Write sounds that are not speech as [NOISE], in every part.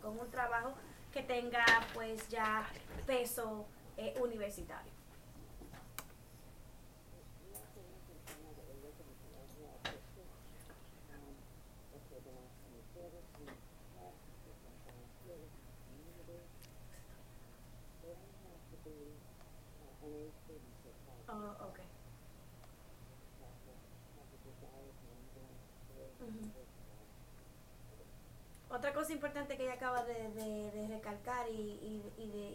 con un trabajo que tenga pues ya peso eh, universitario. Oh, okay. Otra cosa importante que ella acaba de, recalcar y,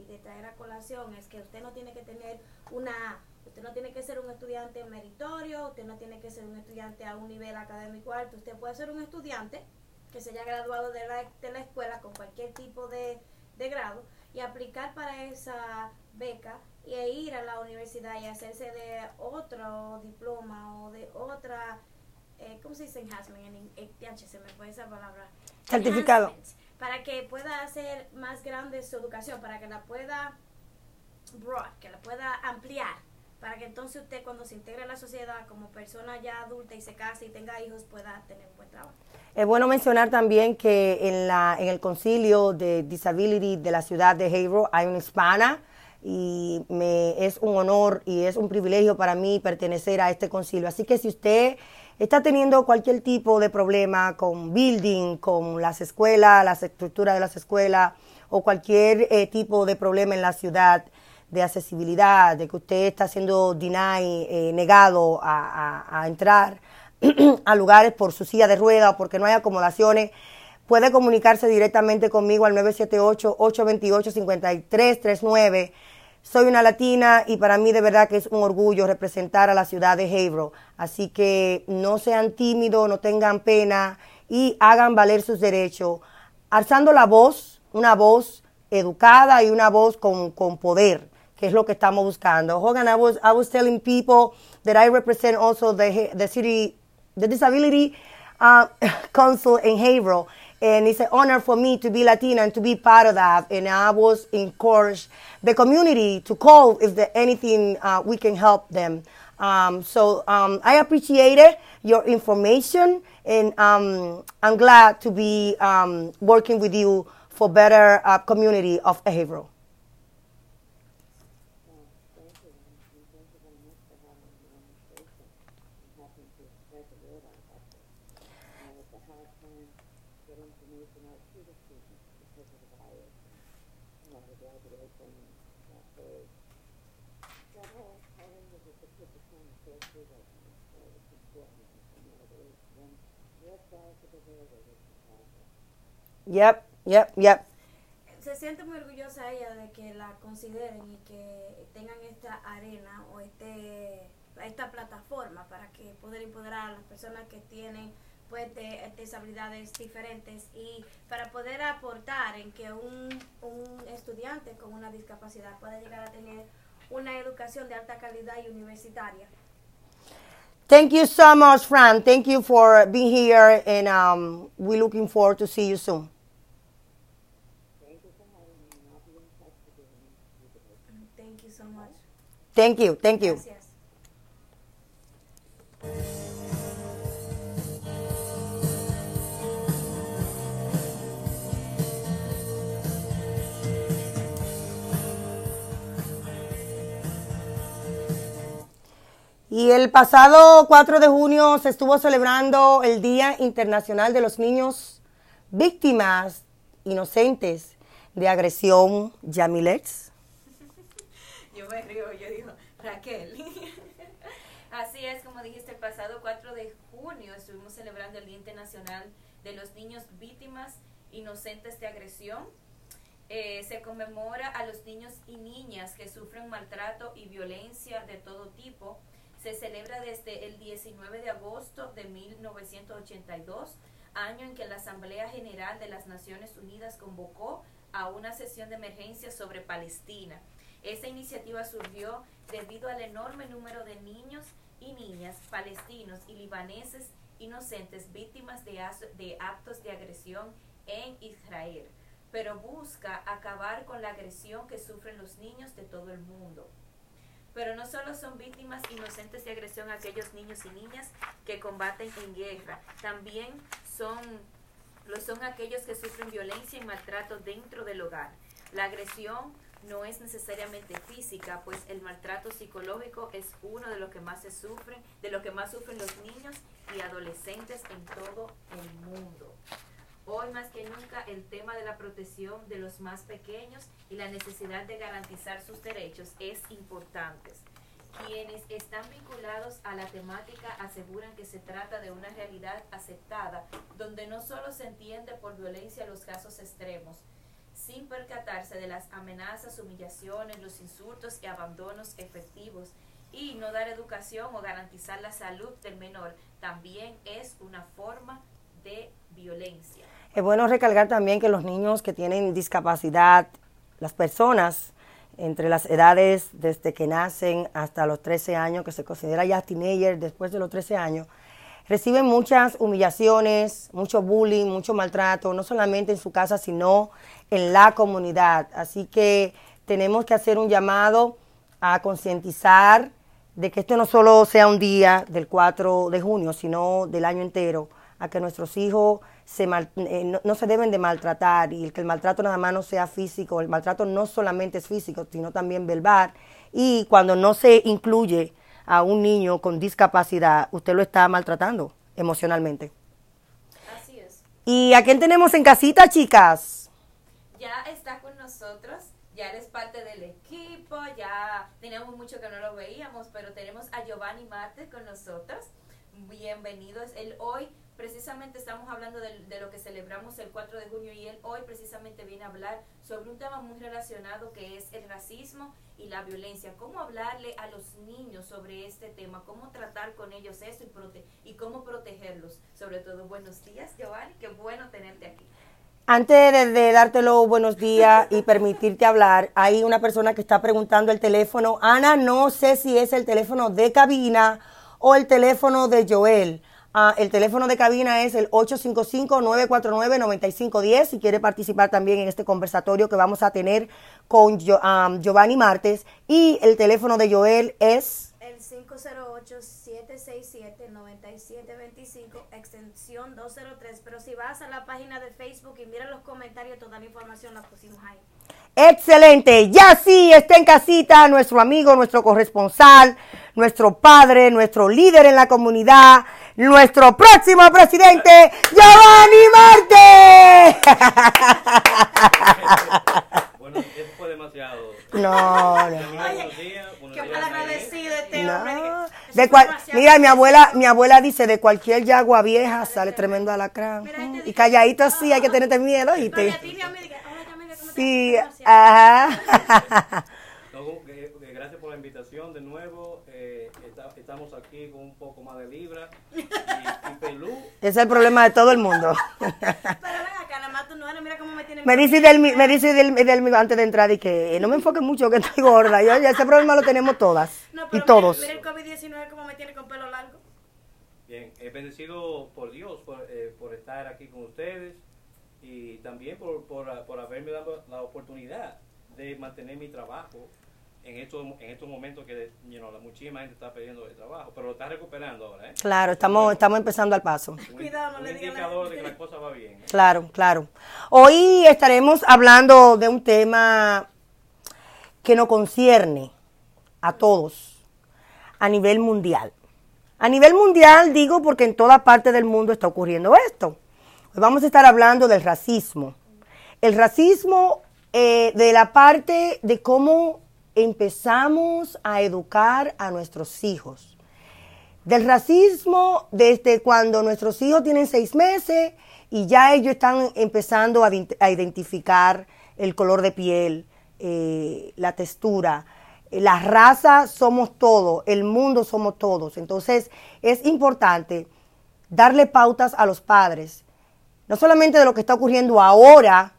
de, traer a colación es que usted no tiene que tener una, usted no tiene que ser un estudiante meritorio, usted no tiene que ser un estudiante a un nivel académico alto, usted puede ser un estudiante que se haya graduado de la, escuela con cualquier tipo de, grado y aplicar para esa beca y e ir a la universidad y hacerse de otro diploma o de otra, eh, ¿cómo se dice enhancement? En, eh, dianche, se me fue esa palabra. Certificado. Para que pueda hacer más grande su educación, para que la pueda broad, que la pueda ampliar, para que entonces usted cuando se integre a la sociedad como persona ya adulta y se case y tenga hijos pueda tener un buen trabajo. Es bueno mencionar también que en, la, en el concilio de disability de la ciudad de Haverhill hay una hispana y me es un honor y es un privilegio para mí pertenecer a este concilio. Así que si usted está teniendo cualquier tipo de problema con building, con las escuelas, las estructuras de las escuelas o cualquier eh, tipo de problema en la ciudad de accesibilidad, de que usted está siendo deny, eh, negado a, a- a entrar [CLEARS THROAT] a lugares por su silla de rueda o porque no hay acomodaciones, puede comunicarse directamente conmigo al 978-828-5339. Soy una latina y para mí de verdad que es un orgullo representar a la ciudad de Haverhill. Así que no sean tímidos, no tengan pena y hagan valer sus derechos, alzando la voz, una voz educada y una voz con, con poder, que es lo que estamos buscando. Hogan, I was, I was telling people that I represent also the, the city, the disability uh, [COUGHS] council in Haverhill. And it's an honor for me to be Latina and to be part of that. And I was encouraged the community to call if there anything uh, we can help them. Um, so um, I appreciate it, your information, and um, I'm glad to be um, working with you for better uh, community of Haverhill. Yep, yep, yep. Se siente muy orgullosa ella de que la consideren y que tengan esta arena o este esta plataforma para que poder empoderar a las personas que tienen pues de- deshabilidades diferentes y para poder aportar en que un, un estudiante con una discapacidad pueda llegar a tener una educación de alta calidad y universitaria. Thank you so much, Fran. Thank you for being here, and um, we're looking forward to see you soon. Thank you so much. Thank you, thank you. Gracias. Y el pasado 4 de junio se estuvo celebrando el Día Internacional de los Niños Víctimas Inocentes de Agresión Yamilex. Yo me río, yo digo, Raquel. [LAUGHS] Así es, como dijiste, el pasado 4 de junio estuvimos celebrando el Día Internacional de los Niños Víctimas Inocentes de Agresión. Eh, se conmemora a los niños y niñas que sufren maltrato y violencia de todo tipo. Se celebra desde el 19 de agosto de 1982, año en que la Asamblea General de las Naciones Unidas convocó a una sesión de emergencia sobre Palestina. Esta iniciativa surgió debido al enorme número de niños y niñas palestinos y libaneses inocentes víctimas de, as- de actos de agresión en Israel, pero busca acabar con la agresión que sufren los niños de todo el mundo. Pero no solo son víctimas inocentes de agresión aquellos niños y niñas que combaten en guerra, también son lo son aquellos que sufren violencia y maltrato dentro del hogar. La agresión no es necesariamente física, pues el maltrato psicológico es uno de los que más se sufren, de lo que más sufren los niños y adolescentes en todo el mundo. Hoy más que nunca el tema de la protección de los más pequeños y la necesidad de garantizar sus derechos es importante. Quienes están vinculados a la temática aseguran que se trata de una realidad aceptada, donde no solo se entiende por violencia los casos extremos, sin percatarse de las amenazas, humillaciones, los insultos y abandonos efectivos, y no dar educación o garantizar la salud del menor, también es una forma de violencia. Es bueno recalcar también que los niños que tienen discapacidad, las personas entre las edades desde que nacen hasta los 13 años, que se considera ya teenager después de los 13 años, reciben muchas humillaciones, mucho bullying, mucho maltrato, no solamente en su casa, sino en la comunidad. Así que tenemos que hacer un llamado a concientizar de que esto no solo sea un día del 4 de junio, sino del año entero, a que nuestros hijos se eh, no, se deben de maltratar y que el maltrato nada más no sea físico, el maltrato no solamente es físico, sino también verbal. Y cuando no se incluye a un niño con discapacidad, usted lo está maltratando emocionalmente. Así es. ¿Y a quién tenemos en casita, chicas? Ya está con nosotros, ya eres parte del equipo, ya teníamos mucho que no lo veíamos, pero tenemos a Giovanni Marte con nosotros. Bienvenidos. Él hoy precisamente estamos hablando de, lo que celebramos el 4 de junio y él hoy precisamente viene a hablar sobre un tema muy relacionado que es el racismo y la violencia. ¿Cómo hablarle a los niños sobre este tema? ¿Cómo tratar con ellos esto y cómo protegerlos? Sobre todo, buenos días, Giovanni, qué bueno tenerte aquí. Antes de, de dártelo buenos días y permitirte hablar, hay una persona que está preguntando el teléfono. Ana, no sé si es el teléfono de cabina o el teléfono de Joel. Ah, el teléfono de cabina es el 855-949-9510 si quiere participar también en este conversatorio que vamos a tener con Giovanni Martes. Y el teléfono de Joel es... El 508-767-9725, extensión 203. Pero si vas a la página de Facebook y mira los comentarios, toda la información la pusimos ahí. Excelente. Ya sí, está en casita nuestro amigo, nuestro corresponsal, nuestro padre, nuestro líder en la comunidad nuestro próximo presidente, Giovanni Marte. [LAUGHS] bueno, eso fue demasiado. No, [LAUGHS] no. qué mal agradecido este hombre. De cual, mira, mi abuela, mi abuela dice, de cualquier yagua vieja sale tremendo alacrán. Este y calladito así, hay que tenerte miedo, ¿oíste? Sí, ajá. gracias por la invitación de nuevo. Eh, estamos aquí con un poco más de libra y, pelú. Ese es el problema de todo el mundo. Pero ven acá, nada más tú no mira cómo me tiene. Me dice del, me dice del, del, antes de entrar y que no me enfoque mucho que estoy gorda. Yo, ese problema lo tenemos todas y todos. Mira, el COVID-19 cómo me tiene con pelo largo. Bien, he bendecido por Dios por, eh, por estar aquí con ustedes y también por, por, por haberme dado la oportunidad de mantener mi trabajo en estos, en estos momentos que you know, muchísima gente está perdiendo el trabajo, pero lo está recuperando ahora. ¿eh? Claro, estamos, estamos empezando al paso. [LAUGHS] Cuidado, un indicador de que la cosa va bien. Claro, claro. Hoy estaremos hablando de un tema que nos concierne a todos a nivel mundial. A nivel mundial digo porque en toda parte del mundo está ocurriendo esto. Hoy vamos a estar hablando del racismo. El racismo eh, de la parte de cómo empezamos a educar a nuestros hijos. Del racismo desde cuando nuestros hijos tienen seis meses y ya ellos están empezando a, identificar el color de piel, eh, la textura, la raza somos todos, el mundo somos todos. Entonces es importante darle pautas a los padres, no solamente de lo que está ocurriendo ahora,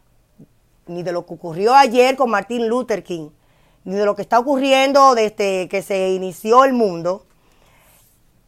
ni de lo que ocurrió ayer con Martin Luther King, de lo que está ocurriendo desde que se inició el mundo,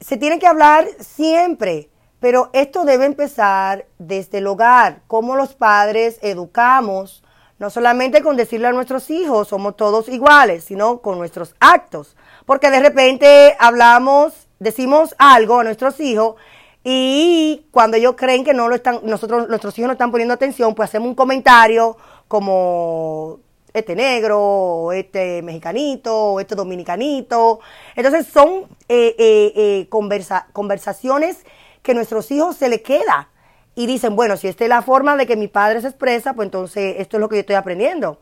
se tiene que hablar siempre, pero esto debe empezar desde el hogar, cómo los padres educamos, no solamente con decirle a nuestros hijos, somos todos iguales, sino con nuestros actos, porque de repente hablamos, decimos algo a nuestros hijos Y cuando ellos creen que no lo están, nosotros, nuestros hijos no están poniendo atención, pues hacemos un comentario como este negro, este mexicanito, este dominicanito. Entonces son eh, eh, eh, conversa- conversaciones que nuestros hijos se les queda. Y dicen, bueno, si esta es la forma de que mi padre se expresa, pues entonces esto es lo que yo estoy aprendiendo.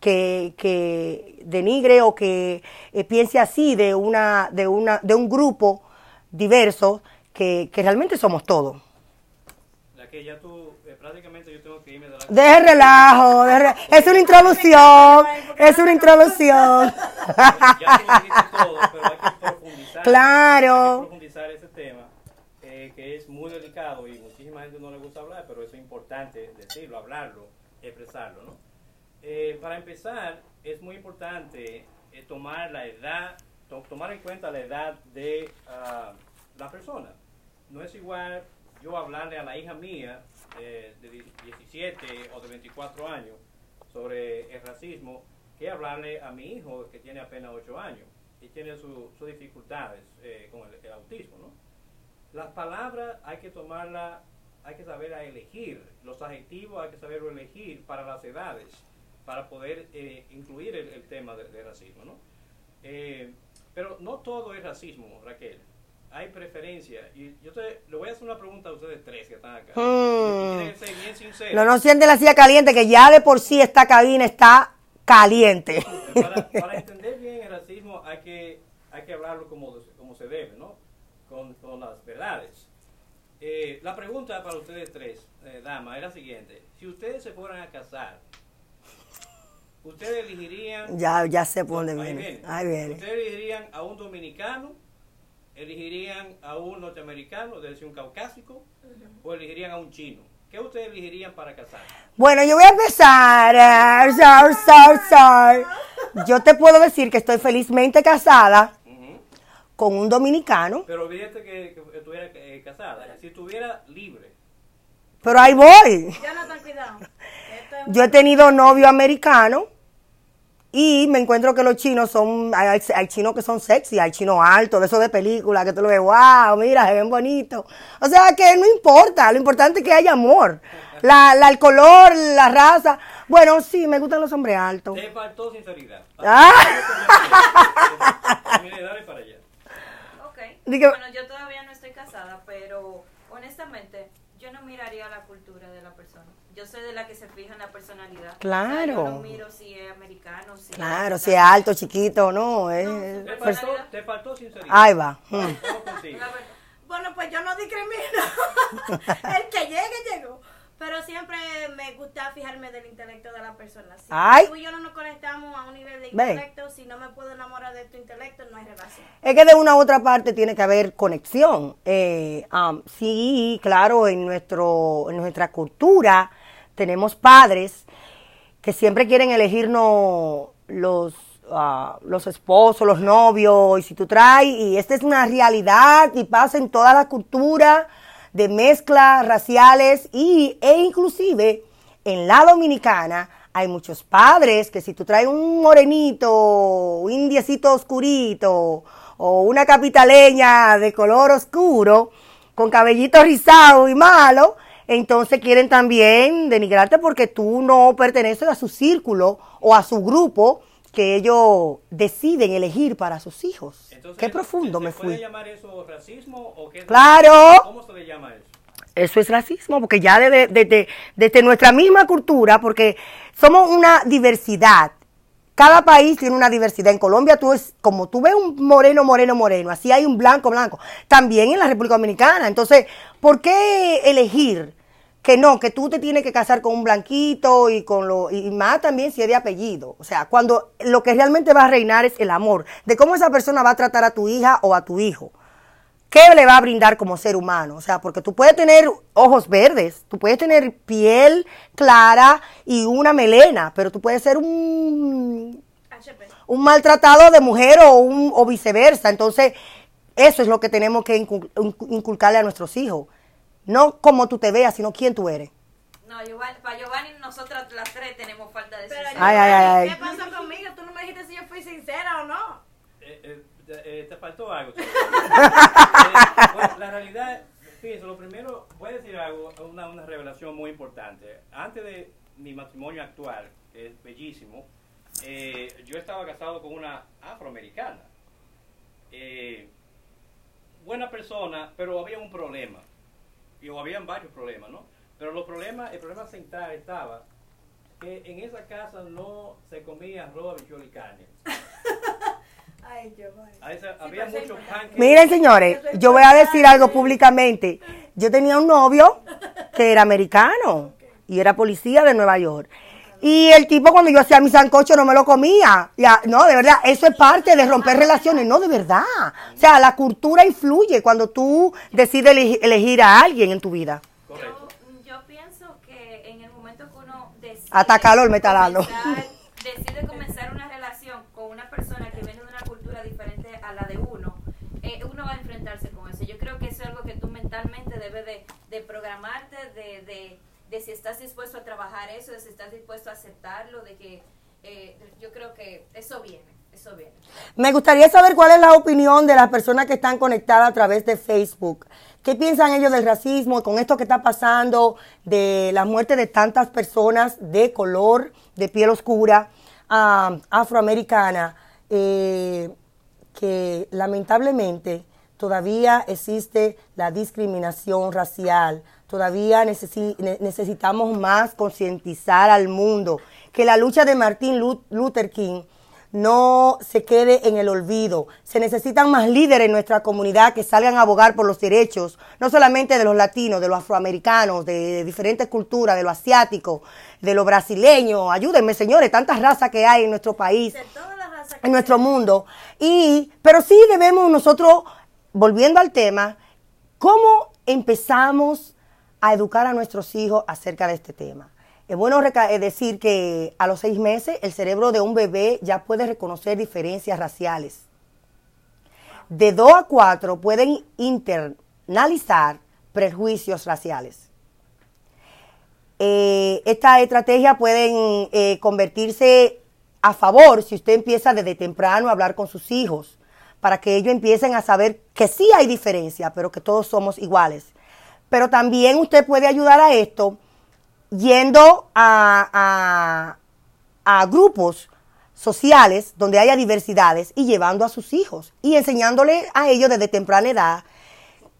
Que, que denigre o que eh, piense así de, una, de, una, de un grupo diverso que, que realmente somos todos. La que ya tú, eh, prácticamente yo tengo que irme de la... Deje relajo, deje re- es una introducción, es una introducción. ya todo, pero hay que. Claro. Hay que profundizar ese tema, eh, que es muy delicado y muchísima gente no le gusta hablar, pero es importante decirlo, hablarlo, expresarlo, ¿no? Eh, para empezar, es muy importante eh, tomar la edad, to- tomar en cuenta la edad de ah, la persona. No es igual yo hablarle a la hija mía eh, de 17 o de 24 años sobre el racismo que hablarle a mi hijo que tiene apenas 8 años y tiene su- sus dificultades eh, con el, autismo, ¿no? Las palabras hay que tomarlas, hay que saber elegir, los adjetivos hay que saberlo elegir para las edades, para poder eh, incluir el, tema de, de racismo, ¿no? Eh, pero no todo es racismo, Raquel. Hay preferencia. Y yo te, le voy a hacer una pregunta a ustedes tres que están acá. Hmm. Que ser bien. No, no siente la silla caliente, que ya de por sí esta cabina está caliente. para, para entender bien el racismo hay que, hay que hablarlo como, como se debe, ¿no? Con, con las verdades. Eh, la pregunta para ustedes tres, eh, dama, es la siguiente. Si ustedes se fueran a casar, ¿ustedes elegirían... Ya, ya sé por dónde viene. viene. Ahí viene. ¿Ustedes elegirían a un dominicano? ¿Elegirían a un norteamericano, es decir, un caucásico? ¿O elegirían a un chino? ¿Qué ustedes elegirían para casar? Bueno, yo voy a empezar. eh, sorry, sorry, sorry. Yo te puedo decir que estoy felizmente casada con un dominicano, Pero olvídate que, que estuviera eh, casada. Si estuviera libre, pero ahí voy. Jonathan, cuidado. Esto es Yo he tenido novio americano y me encuentro que los chinos son, hay, hay chinos que son sexy, hay chinos altos, de esos de película, que tú lo ves, wow, mira, se ven bonitos. O sea que no importa, lo importante es que haya amor. La, la, el color, la raza. Bueno, sí, me gustan los hombres altos. te faltó sinceridad. Ah. Mire, dale para allá. Ok. Bueno, yo todavía no estoy casada, pero honestamente, yo no miraría la cultura de la persona. Yo soy de la que se fija en la personalidad. Claro. O sea, yo no miro si es americano, si Claro, es si es alto, chiquito, no. Es, No, Te faltó, te faltó sinceridad. ahí va. mm. Bueno, pues yo no discrimino. [LAUGHS] El que llegue, llegó. Pero siempre me gusta fijarme del intelecto de la persona. Si Ay. tú y yo no nos conectamos a un nivel de intelecto, si no me puedo enamorar de tu intelecto, no hay relación. Es que de una u otra parte tiene que haber conexión. Eh, um, sí, claro, en, nuestro, en nuestra cultura tenemos padres que siempre quieren elegirnos los, ah, los esposos, los novios, y si tú traes, y esta es una realidad y pasa en todas las culturas de mezclas raciales y, e inclusive en la dominicana hay muchos padres que si tú traes un morenito, un indiecito oscurito o una capitaleña de color oscuro con cabellito rizado y malo, entonces quieren también denigrarte porque tú no perteneces a su círculo o a su grupo que ellos deciden elegir para sus hijos. Entonces, Qué profundo ¿se me puede fui. llamar eso racismo o qué? Claro. ¿Cómo se le llama eso? Eso es racismo, porque ya desde, desde, desde nuestra misma cultura, porque somos una diversidad. Cada país tiene una diversidad. En Colombia, tú es, como tú ves un moreno, moreno, moreno, así hay un blanco, blanco. También en la República Dominicana. Entonces, ¿por qué elegir que no, que tú te tienes que casar con un blanquito y con lo y más también si es de apellido? O sea, cuando lo que realmente va a reinar es el amor, de cómo esa persona va a tratar a tu hija o a tu hijo. ¿Qué le va a brindar como ser humano? O sea, porque tú puedes tener ojos verdes, tú puedes tener piel clara y una melena, pero tú puedes ser un, un maltratado de mujer o, un, o viceversa. Entonces, eso es lo que tenemos que incul- incu- inculcarle a nuestros hijos. No como tú te veas, sino quién tú eres. No, Giovanni, para Giovanni, nosotras las tres tenemos falta de sinceridad. Ay, ay, ay, ¿Qué pasó conmigo? Tú no me dijiste si yo fui sincera o no. Eh, te faltó algo. [LAUGHS] Eh, la realidad, Fíjense, lo primero, voy a decir algo, una, una revelación muy importante. Antes de mi matrimonio actual, que es bellísimo, eh, yo estaba casado con una afroamericana. Buena persona, pero había un problema. Y o habían varios problemas, ¿no? Pero los problemas, el problema central estaba que en esa casa no se comía arroz, habichuela y carne. Ay, yo, ay. A esa- había muchos sí. pancakes. Miren, señores, yo voy a decir algo públicamente. Yo tenía un novio que era americano y era policía de Nueva York. Y el tipo cuando yo hacía mi sancocho no me lo comía. Ya, no, de verdad, eso es parte de romper relaciones. No, de verdad. O sea, la cultura influye cuando tú decides elegi- elegir a alguien en tu vida. Correcto. Yo, yo pienso que en el momento que uno decide Hasta calor me está dando. comenzar- decide comenzar una relación con una persona que viene de una cultura diferente a la de uno, eh, uno va a enfrentarse con eso. Yo creo que eso es algo que tú mentalmente debes de, de programarte, de, de, de si estás dispuesto a trabajar eso, de si estás dispuesto a aceptarlo, de que eh, yo creo que eso viene, eso viene. Me gustaría saber cuál es la opinión de las personas que están conectadas a través de Facebook. ¿Qué piensan ellos del racismo con esto que está pasando, de la muerte de tantas personas de color, de piel oscura, ah, afroamericana, eh, que lamentablemente todavía existe la discriminación racial, todavía necesi- ne- necesitamos más concientizar al mundo, que la lucha de Martin Lu- Luther King no se quede en el olvido. Se necesitan más líderes en nuestra comunidad que salgan a abogar por los derechos, no solamente de los latinos, de los afroamericanos, de, diferentes culturas, de los asiáticos, de los brasileños. Ayúdenme, señores, tantas razas que hay en nuestro país De en nuestro mundo. Y, pero sí debemos nosotros, volviendo al tema, ¿cómo empezamos a educar a nuestros hijos acerca de este tema? Es bueno eh, decir que a los seis meses el cerebro de un bebé ya puede reconocer diferencias raciales. De dos a cuatro pueden internalizar prejuicios raciales. Eh, esta estrategia pueden eh, convertirse a favor si usted empieza desde temprano a hablar con sus hijos, para que ellos empiecen a saber que sí hay diferencia, pero que todos somos iguales. Pero también usted puede ayudar a esto yendo a, a- grupos sociales donde haya diversidades y llevando a sus hijos y enseñándole a ellos desde temprana edad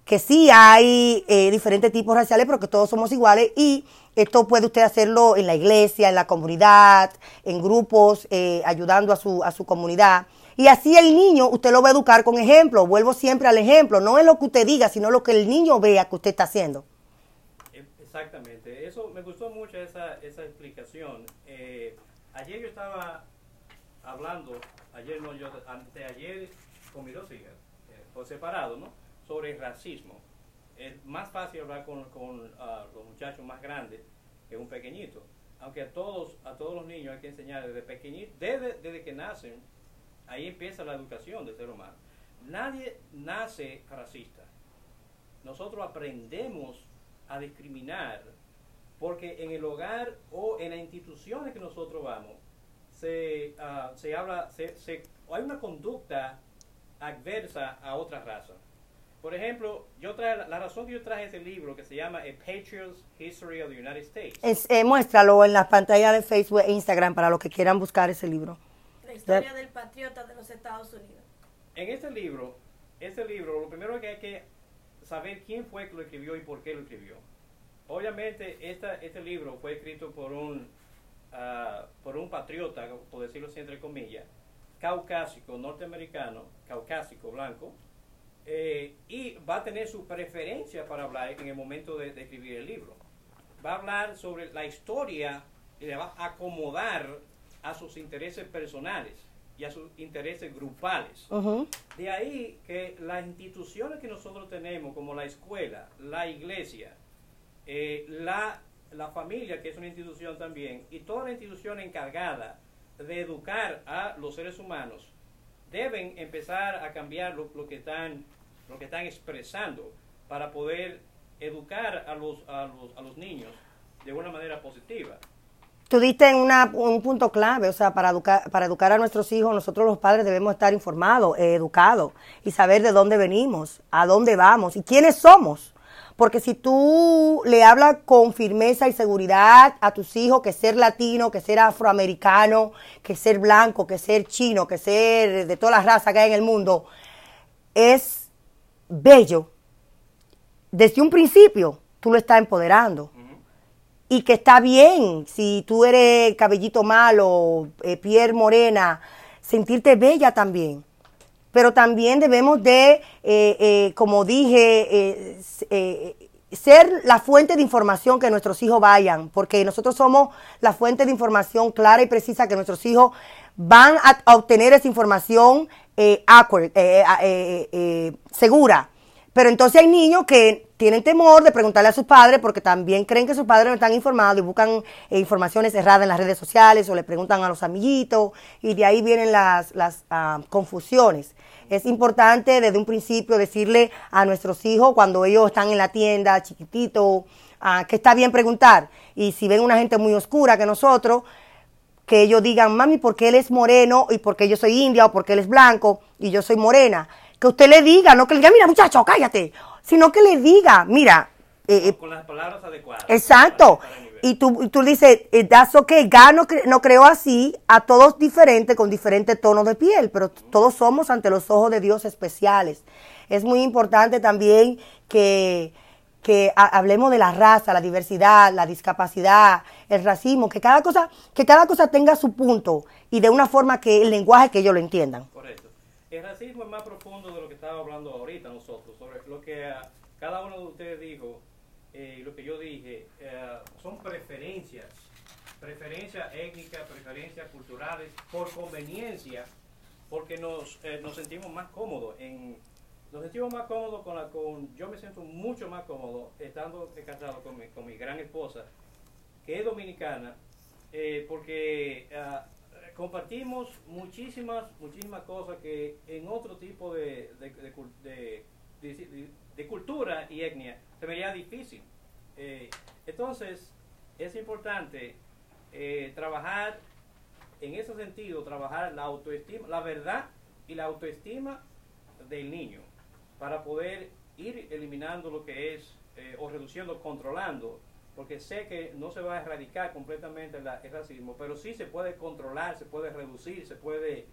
que sí hay eh, diferentes tipos raciales, pero que todos somos iguales y esto puede usted hacerlo en la iglesia, en la comunidad, en grupos, eh, ayudando a su, a su comunidad. Y así el niño, usted lo va a educar con ejemplo. Vuelvo siempre al ejemplo. No es lo que usted diga, sino lo que el niño vea que usted está haciendo. Exactamente, eso me gustó mucho esa, esa explicación. Eh, ayer yo estaba hablando, ayer no, yo anteayer con mis dos hijas, eh, por separado, ¿no? Sobre racismo. Es más fácil hablar con, con ah, los muchachos más grandes que un pequeñito. Aunque a todos, a todos los niños hay que enseñar desde pequeñito, desde, desde que nacen, ahí empieza la educación del ser humano. Nadie nace racista nosotros aprendemos a discriminar porque en el hogar o en las instituciones que nosotros vamos se, ah, se habla, se, se- hay una conducta adversa a otra raza. Por ejemplo, yo traje, la- razón que yo traje ese libro que se llama A Patriot's History of the United States. Es- eh, muéstralo en la pantalla de Facebook e Instagram para los que quieran buscar ese libro. La historia del patriota de los Estados Unidos. En este libro, este libro, lo primero que hay que saber quién fue que lo escribió y por qué lo escribió. Obviamente, esta, este libro fue escrito por un, ah, por un patriota, por decirlo así entre comillas, caucásico, norteamericano, caucásico, blanco, eh, y va a tener su preferencia para hablar en el momento de, de escribir el libro. Va a hablar sobre la historia y le va a acomodar a sus intereses personales y a sus intereses grupales. De ahí que las instituciones que nosotros tenemos, como la escuela, la iglesia, eh, la, la familia, que es una institución también, y toda la institución encargada de educar a los seres humanos, deben empezar a cambiar lo, que, están, lo que están expresando para poder educar a los, a los, a los niños de una manera positiva. Tú diste en una- un punto clave, o sea, para educar, para educar a nuestros hijos, nosotros los padres debemos estar informados, eh, educados y saber de dónde venimos, a dónde vamos y quiénes somos. Porque si tú le hablas con firmeza y seguridad a tus hijos que ser latino, que ser afroamericano, que ser blanco, que ser chino, que ser de todas las razas que hay en el mundo, es bello. Desde un principio tú lo estás empoderando. Y que está bien, si tú eres cabellito malo, eh, piel morena, sentirte bella también pero también debemos de, eh, eh, como dije, eh, ser la fuente de información que nuestros hijos vayan, porque nosotros somos la fuente de información clara y precisa que nuestros hijos van a, obtener esa información segura. Pero entonces hay niños que tienen temor de preguntarle a sus padres porque también creen que sus padres no están informados y buscan informaciones erradas en las redes sociales o le preguntan a los amiguitos y de ahí vienen las, las ah, confusiones. Es importante desde un principio decirle a nuestros hijos cuando ellos están en la tienda, chiquitito, ah, que está bien preguntar. Y si ven una gente muy oscura que nosotros, que ellos digan, mami, ¿por qué él es moreno y por qué yo soy india o por qué él es blanco y yo soy morena? Que usted le diga, no que le diga, mira muchacho, cállate, sino que le diga, mira. Eh, eh, con las palabras adecuadas. Exacto y tú, y tú dices, eh, that's okay, God no, no creó así a todos diferentes, con diferentes tonos de piel, pero todos somos ante los ojos de Dios especiales. Es muy importante también que, que hablemos de la raza, la diversidad, la discapacidad, el racismo, que cada cosa, que cada cosa tenga su punto y de una forma que el lenguaje que ellos lo entiendan. Correcto. El racismo es más profundo de lo que estaba hablando ahorita nosotros, sobre lo que ah, cada uno de ustedes dijo eh, lo que yo dije, eh, son preferencias, preferencias étnicas, preferencias culturales, por conveniencia, porque nos, eh, nos sentimos más cómodos. En, nos sentimos más cómodos con la con yo me siento mucho más cómodo estando casado con mi, con mi gran esposa que es dominicana porque ah, compartimos muchísimas muchísimas cosas que en otro tipo de, de, de cultura y etnia se vería difícil. Eh, entonces, es importante eh, trabajar en ese sentido, trabajar la autoestima, la verdad y la autoestima del niño para poder ir eliminando lo que es eh, o reduciendo, controlando, porque sé que no se va a erradicar completamente el racismo, pero sí se puede controlar, se puede reducir, se puede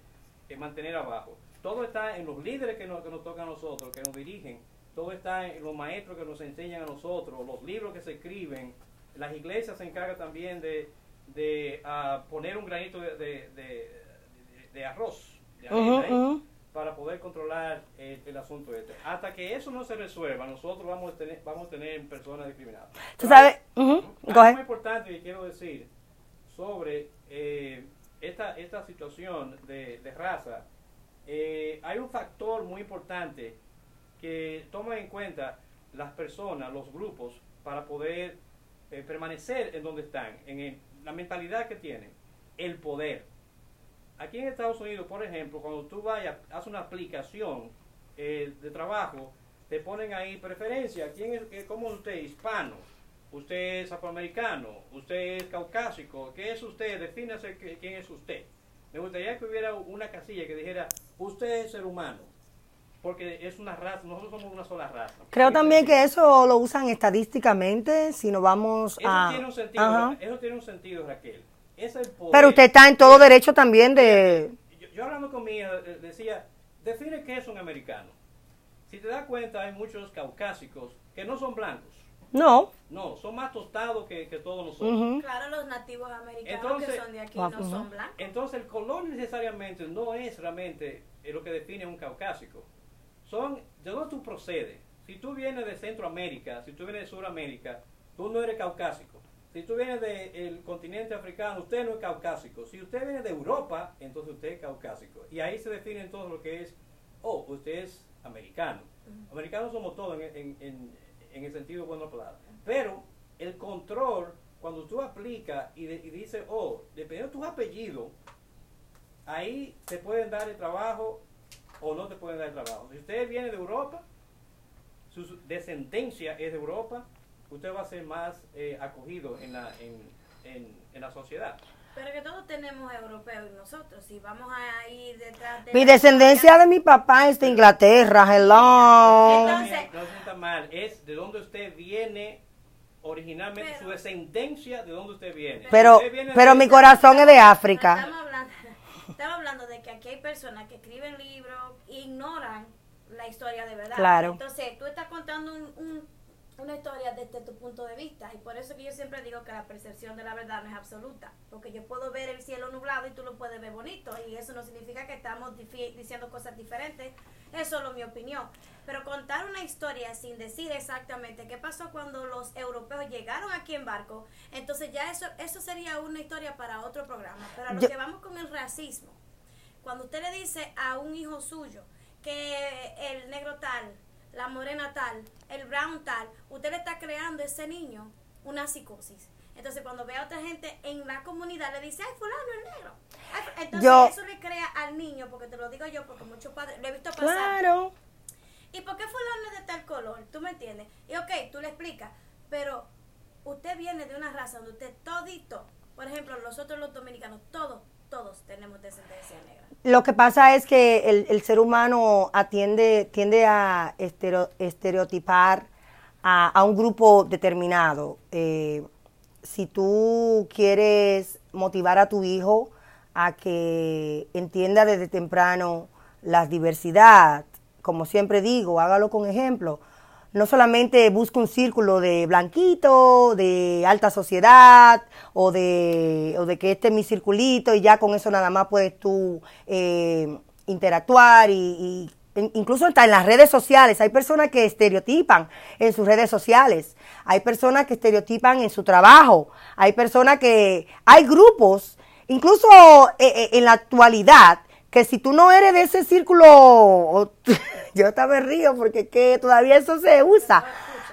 mantener abajo. Todo está en los líderes que nos, que nos tocan a nosotros, que nos dirigen, todo está en los maestros que nos enseñan a nosotros, los libros que se escriben. Las iglesias se encargan también de, de ah, poner un granito de, de, arroz para poder controlar el, asunto este. Hasta que eso no se resuelva, nosotros vamos a tener, vamos a tener personas discriminadas. ¿Tú sabes? Algo muy importante que quiero decir sobre eh, esta, esta situación de, raza, eh, hay un factor muy importante que tomen en cuenta las personas, los grupos, para poder eh, permanecer en donde están, en la mentalidad que tienen, el poder. Aquí en Estados Unidos, por ejemplo, cuando tú vayas, haces una aplicación eh, de trabajo, te ponen ahí preferencia. ¿Quién es, eh, ¿Cómo usted? Hispano. Usted es afroamericano. Usted es caucásico. ¿Qué es usted? Defínase quién es usted. Me gustaría que hubiera una casilla que dijera, usted es ser humano porque es una raza, nosotros somos una sola raza. Creo también que eso lo usan estadísticamente, si nos vamos eso a... Tiene un sentido, eso tiene un sentido, Raquel. Es el poder. Pero usted está en todo derecho también de... Yo, hablando con mi hija eh, decía, define qué es un americano. Si te das cuenta, hay muchos caucásicos que no son blancos. No. No, son más tostados que, todos nosotros. Claro, los nativos americanos que son de aquí no son blancos. Entonces, el color necesariamente no es realmente lo que define un caucásico son de dónde tú procedes. Si tú vienes de Centroamérica, si tú vienes de Sudamérica, tú no eres caucásico. Si tú vienes del continente africano, usted no es caucásico. Si usted viene de Europa, entonces usted es caucásico. Y ahí se define todo lo que es, oh, usted es americano. Americanos somos todos en, el sentido bueno palabra. Pero el control, cuando tú aplicas y, dices, oh, dependiendo de tu apellido, ahí te pueden dar el trabajo o no te pueden dar trabajo. Si usted viene de Europa, su descendencia es de Europa, usted va a ser más eh, acogido en la, en, en, la sociedad. Pero que todos tenemos europeos y nosotros, si vamos a ir detrás de... Mi descendencia de mi papá es de Inglaterra, hello. Entonces- no se sienta mal, es de donde usted viene originalmente, Pero- su descendencia, de donde usted viene. Pero, Usted viene pero mi corazón es de África. Estamos hablando, [LAUGHS] estamos hablando de que aquí hay personas que escriben libros e ignoran la historia de verdad. Claro. Entonces, tú estás contando un- un- una historia desde tu punto de vista y por eso que yo siempre digo que la percepción de la verdad no es absoluta, porque yo puedo ver el cielo nublado y tú lo puedes ver bonito y eso no significa que estamos diciendo cosas diferentes, es solo mi opinión. Pero contar una historia sin decir exactamente qué pasó cuando los europeos llegaron aquí en barco, entonces ya eso eso sería una historia para otro programa. Pero a lo Yo- que vamos con el racismo, cuando usted le dice a un hijo suyo que el negro tal, la morena tal, el brown tal, usted le está creando a ese niño una psicosis. Entonces, cuando ve a otra gente en la comunidad, le dice, ay, fulano es negro. Ay, fu-". Entonces, Yo- eso le crea al niño, porque te lo digo yo, porque muchos padres, lo he visto pasar. Claro. ¿Y por qué fulano es de tal color? ¿Tú me entiendes? Y ok, tú le explicas, pero usted viene de una raza donde usted todito, por ejemplo, nosotros los dominicanos, todos, todos tenemos descendencia negra. Lo que pasa es que el, ser humano atiende, tiende a estereo- estereotipar a, a un grupo determinado. Eh, si tú quieres motivar a tu hijo a que entienda desde temprano la diversidad, como siempre digo, hágalo con ejemplo. No solamente busque un círculo de blanquito, de alta sociedad, o de, o de que este es mi circulito y ya con eso nada más puedes tú eh, interactuar y, y in- incluso hasta en las redes sociales. Hay personas que estereotipan en sus redes sociales. Hay personas que estereotipan en su trabajo. Hay personas que... Hay grupos, incluso eh, eh, en la actualidad, que si tú no eres de ese círculo, [LAUGHS] yo también río porque que todavía eso se usa.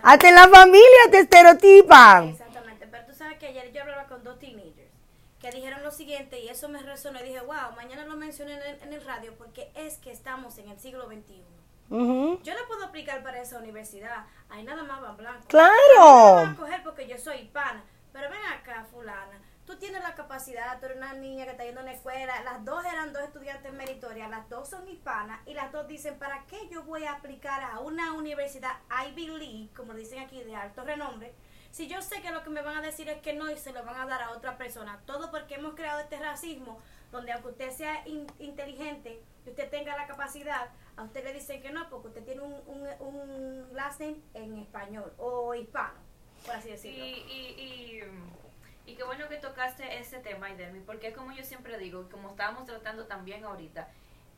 Hasta en la familia te estereotipan. Exactamente, pero tú sabes que ayer yo hablaba con dos teenagers que dijeron lo siguiente y eso me resonó y dije, wow, mañana lo mencioné en el, en el radio porque es que estamos en el siglo XXI. Yo no puedo aplicar para esa universidad, ahí nada más van blancos. Claro. Me van a coger porque yo soy hispana, pero ven acá, fulana. Tú tienes la capacidad, tú eres una niña que está yendo a una escuela, las dos eran dos estudiantes meritorias, las dos son hispanas y las dos dicen, ¿para qué yo voy a aplicar a una universidad Ivy League, como dicen aquí, de alto renombre? Si yo sé que lo que me van a decir es que no y se lo van a dar a otra persona, todo porque hemos creado este racismo, donde aunque usted sea in- inteligente y usted tenga la capacidad, a usted le dicen que no, porque usted tiene un, un, un last name en español o hispano, por así decirlo. y, y, y qué bueno que tocaste ese tema, Idelmi, porque como yo siempre digo, y como estábamos tratando también ahorita,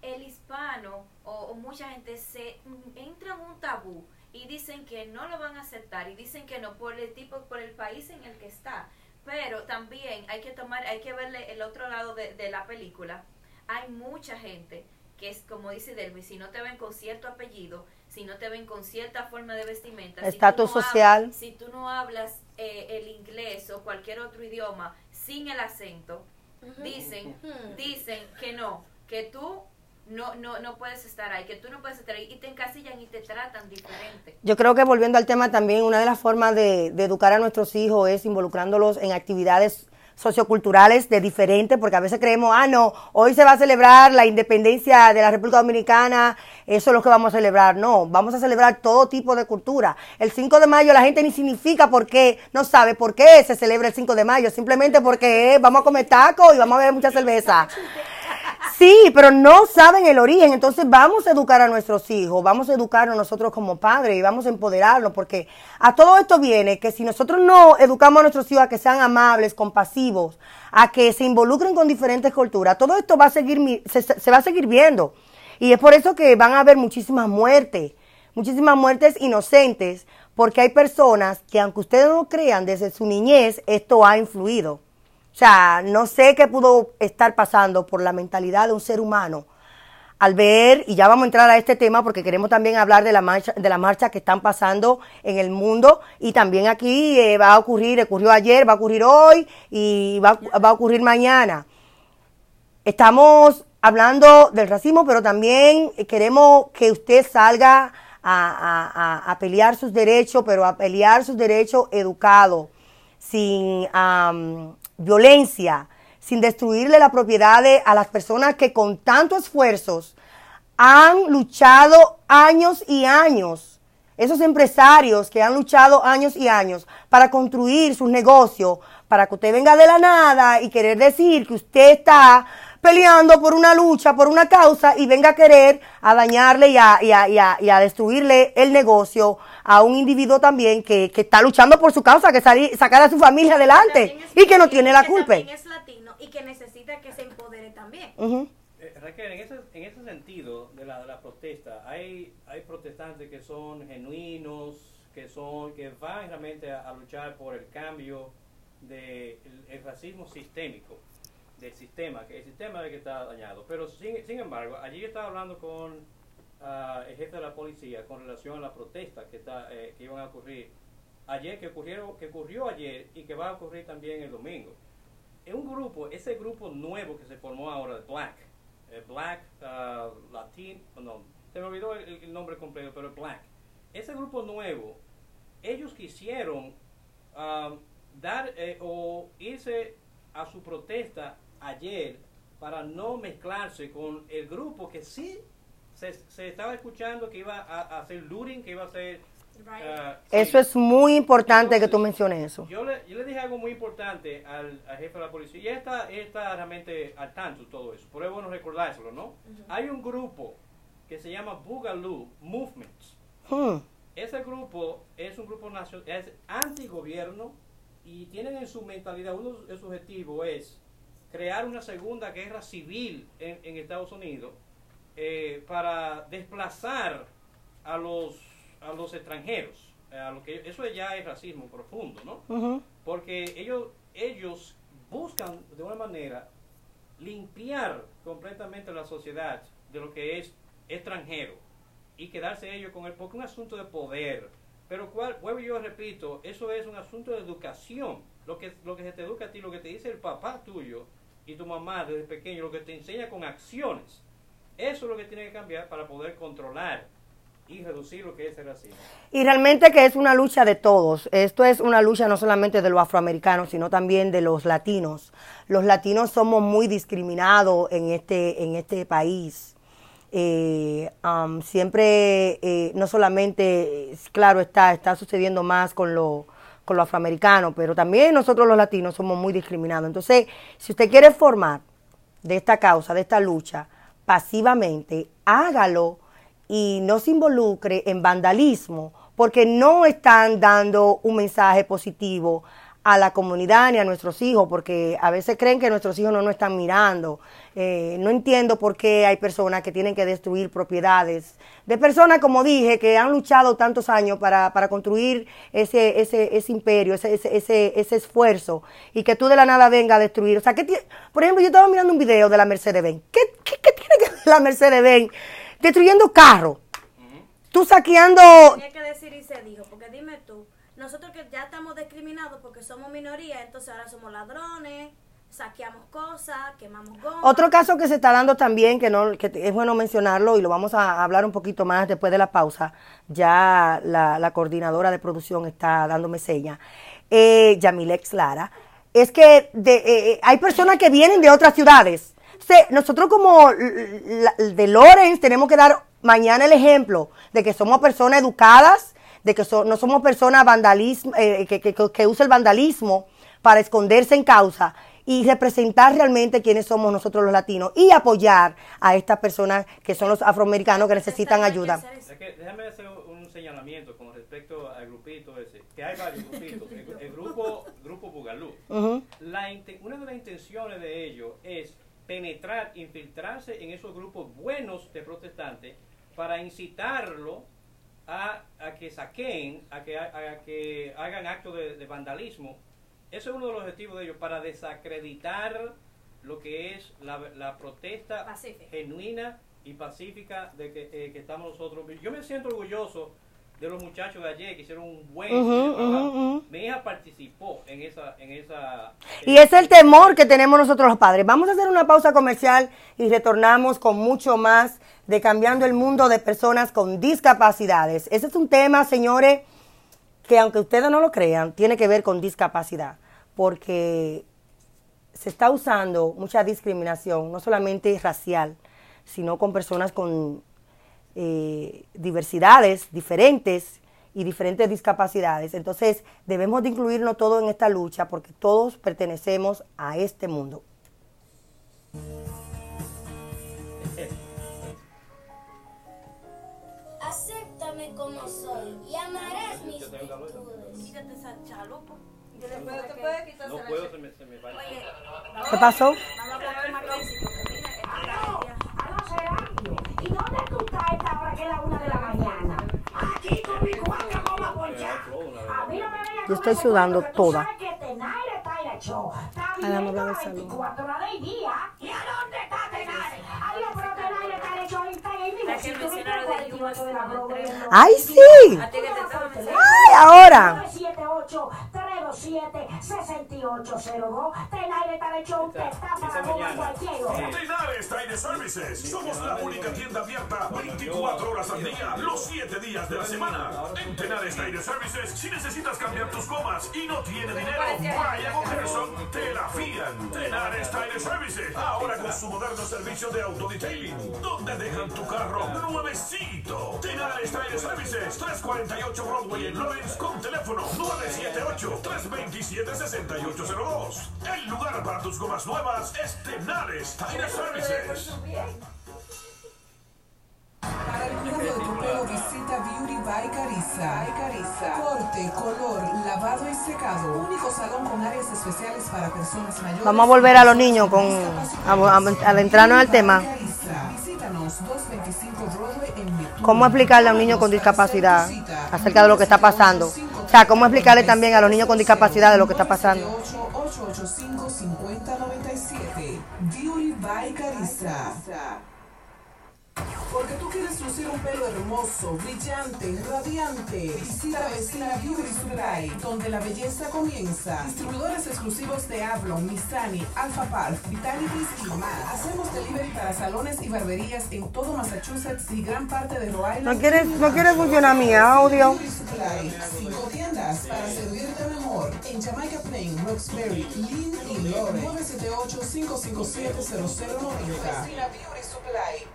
el hispano o, mucha gente se entra en un tabú y dicen que no lo van a aceptar y dicen que no por el tipo, por el país en el que está. Pero también hay que tomar, hay que verle el otro lado de, de la película. Hay mucha gente que es como dice Delmi, si no te ven con cierto apellido, si no te ven con cierta forma de vestimenta, si Estatus no hab- social. si tú no hablas eh, el inglés o cualquier otro idioma sin el acento, dicen, dicen que no, que tú no, no, no puedes estar ahí, que tú no puedes estar ahí y te encasillan y te tratan diferente. Yo creo que volviendo al tema también, una de las formas de, de educar a nuestros hijos es involucrándolos en actividades socioculturales de diferentes, porque a veces creemos, ah, no, hoy se va a celebrar la independencia de la República Dominicana, eso es lo que vamos a celebrar. No, vamos a celebrar todo tipo de cultura. El 5 de mayo la gente ni significa por qué, no sabe por qué se celebra el 5 de mayo, simplemente porque eh, vamos a comer tacos y vamos a beber mucha cerveza. [LAUGHS] Sí, pero no saben el origen. Entonces vamos a educar a nuestros hijos, vamos a educarnos nosotros como padres y vamos a empoderarnos, porque a todo esto viene que si nosotros no educamos a nuestros hijos a que sean amables, compasivos, a que se involucren con diferentes culturas, todo esto va a seguir, se, se- va a seguir viendo. Y es por eso que van a haber muchísimas muertes, muchísimas muertes inocentes, porque hay personas que aunque ustedes no lo crean, desde su niñez esto ha influido. O sea, no sé qué pudo estar pasando por la mentalidad de un ser humano al ver, y ya vamos a entrar a este tema porque queremos también hablar de la marcha, de la marcha que están pasando en el mundo y también aquí eh, va a ocurrir, ocurrió ayer, va a ocurrir hoy y va, a ocurrir mañana. Estamos hablando del racismo, pero también queremos que usted salga a, pelear sus derechos, pero a pelear sus derechos educados, sin am, violencia, sin destruirle la propiedad a las personas que con tanto esfuerzos han luchado años y años. Esos empresarios que han luchado años y años para construir sus negocios, para que usted venga de la nada y querer decir que usted está peleando por una lucha, por una causa y venga a querer a dañarle y a, y a, y a, destruirle el negocio a un individuo también que, que está luchando por su causa, que salir, sacar a su familia adelante y que no tiene la culpa. es latino y que necesita que se empodere también. Eh, Raquel, en ese, en ese sentido de la, de la protesta, hay, hay protestantes que son genuinos, que son que van realmente a, luchar por el cambio del de el racismo sistémico del sistema, que el sistema es que está dañado. Pero sin, sin embargo, allí estaba hablando con uh, el jefe de la policía con relación a la protesta que, está, eh, que iban a ocurrir ayer, que, ocurrieron, que ocurrió ayer y que va a ocurrir también el domingo. Es un grupo, ese grupo nuevo que se formó ahora, Black, eh, Black uh, Latin, no, se me olvidó el, nombre completo, pero Black. Ese grupo nuevo, ellos quisieron um, dar eh, o irse a su protesta ayer para no mezclarse con el grupo que sí se, se estaba escuchando que iba a, hacer looting, que iba a hacer... Uh, eso es muy importante que tú menciones eso. Yo le, yo le dije algo muy importante al, jefe de la policía y él está, está realmente al tanto de todo eso. Por eso es bueno recordárselo, ¿no? Hay un grupo que se llama Boogaloo Movements. Hmm. Ese grupo es un grupo nacional, es antigobierno y tienen en su mentalidad, uno de sus objetivos es crear una segunda guerra civil en, Estados Unidos eh, para desplazar a los, a los extranjeros. Eh, a lo que, eso ya es racismo profundo, ¿no? Porque ellos, ellos buscan de una manera limpiar completamente la sociedad de lo que es extranjero y quedarse ellos con él, porque es un asunto de poder. Pero cual, vuelvo yo repito, eso es un asunto de educación. Lo que, lo que se te educa a ti, lo que te dice el papá tuyo, y tu mamá desde pequeño lo que te enseña con acciones. Eso es lo que tiene que cambiar para poder controlar y reducir lo que es el racismo. Y realmente que es una lucha de todos. Esto es una lucha no solamente de los afroamericanos, sino también de los latinos. Los latinos somos muy discriminados en este, en este país. Eh, um, siempre, eh, no solamente, claro está, está sucediendo más con lo los afroamericanos, pero también nosotros los latinos somos muy discriminados. Entonces, si usted quiere formar de esta causa, de esta lucha, pasivamente, hágalo y no se involucre en vandalismo, porque no están dando un mensaje positivo a la comunidad ni a nuestros hijos, porque a veces creen que nuestros hijos no nos están mirando. Eh, no entiendo por qué hay personas que tienen que destruir propiedades de personas, como dije, que han luchado tantos años para, para construir ese, ese, ese imperio, ese, ese, ese, esfuerzo, y que tú de la nada venga a destruir. O sea, ¿qué por ejemplo, yo estaba mirando un video de la Mercedes-Benz. ¿Qué, qué, tiene que ver la Mercedes-Benz destruyendo carros? Tú saqueando... Tenía que decir y se dijo, nosotros que ya estamos discriminados porque somos minoría, entonces ahora somos ladrones, saqueamos cosas, quemamos gomas. Otro caso que se está dando también, que no que es bueno mencionarlo y lo vamos a hablar un poquito más después de la pausa, ya la, coordinadora de producción está dándome seña, eh, Yamilex Lara, es que de, eh, eh, hay personas que vienen de otras ciudades. nosotros como de Lorenz tenemos que dar mañana el ejemplo de que somos personas educadas, de que no somos personas vandalismo, eh, que, que, que usa el vandalismo para esconderse en causa y representar realmente quiénes somos nosotros los latinos y apoyar a estas personas que son los afroamericanos que necesitan ayuda. déjame hacer un señalamiento con respecto al grupito ese, que hay varios [LAUGHS] grupitos. El, grupo, grupo Bugalú. la, una de las intenciones de ellos es penetrar, infiltrarse en esos grupos buenos de protestantes para incitarlo a, que saquen, a que, a, que hagan actos de, vandalismo. Eso es uno de los objetivos de ellos, para desacreditar lo que es la, protesta genuina y pacífica de que, eh, que estamos nosotros. Yo me siento orgulloso de los muchachos de ayer que hicieron un buen trabajo. Mi hija participó en esa, en esa... Y es el temor que tenemos nosotros los padres. Vamos a hacer una pausa comercial y retornamos con mucho más de cambiando el mundo de personas con discapacidades. Ese es un tema, señores, que aunque ustedes no lo crean, tiene que ver con discapacidad. Porque se está usando mucha discriminación, no solamente racial, sino con personas con eh, diversidades diferentes y diferentes discapacidades. Entonces debemos de incluirnos todos en esta lucha porque todos pertenecemos a este mundo. Acéptame como soy y amarás mis virtudes. Quítate esa chalupa. Yo le puedo, ¿qué puede quitarse No la puedo, se me, se me va. Oye, ¿Qué pasó? vamos a hablar más clásico, que mira, esta día- Aló, Serapio. ¿Y dónde tú estás a esta hora que es la una de la mañana? Aquí con mi cuarto como a ponchar. A mí no me vengas Yo estoy sudando toda. Ay, vamos a hablar viviendo de salud. 24 horas del día. ¿Y a dónde está Tenaire? Adiós, pero Tenaire está en el show. Está ahí mismo. La que Si tú viste mencionaron el de 48 de la Yuma, Broadway, tres. no. ¡Ay, sí! ¡Ay, ahora! 978-327-6802. Tenaire está en el show. Te está para como mañana. cualquier hora. Tenares Tire Services. Somos la única tienda abierta 24 horas al día, los 7 días de la semana. En Tenares Tire Services, si necesitas cambiar tus gomas y no tiene dinero, Brian o Gerson te la fían. Tenares Tire Services, ahora con su moderno servicio de autodetailing, donde dejan tu carro nuevecito. Tenares Tire Services, 348 Broadway en Lawrence, con teléfono 978-327-6802. El lugar para tus gomas nuevas es Tenares Tire Services. Para el cuidado de tu pelo visita Beauty by Carissa. Corte, color, lavado y secado. Único salón con áreas especiales para personas mayores. Vamos a volver a los niños con, a, a- al entrarnos al tema. Visítanos 225 Broadway en Methuen. ¿Cómo explicarle a un niño con discapacidad acerca de lo que está pasando? O sea, ¿cómo explicarle también a los niños con discapacidad de lo que está pasando? 885-5097. Beauty by Carissa. Porque tú quieres lucir un pelo hermoso, brillante, radiante. Visita Vecina Beauty Supply, donde la belleza comienza. Distribuidores exclusivos de Avalon, Missani, Alpha Park, Vitalities y más. Hacemos delivery para salones y barberías en todo Massachusetts y gran parte de Rhode Island. ¿No quiere, no quiere funcionar mi audio? Beauty Supply, cinco tiendas para servirte mejor. En Jamaica Plain, Roxbury, Lynn y Lore. 978-557-0090. Beauty Supply.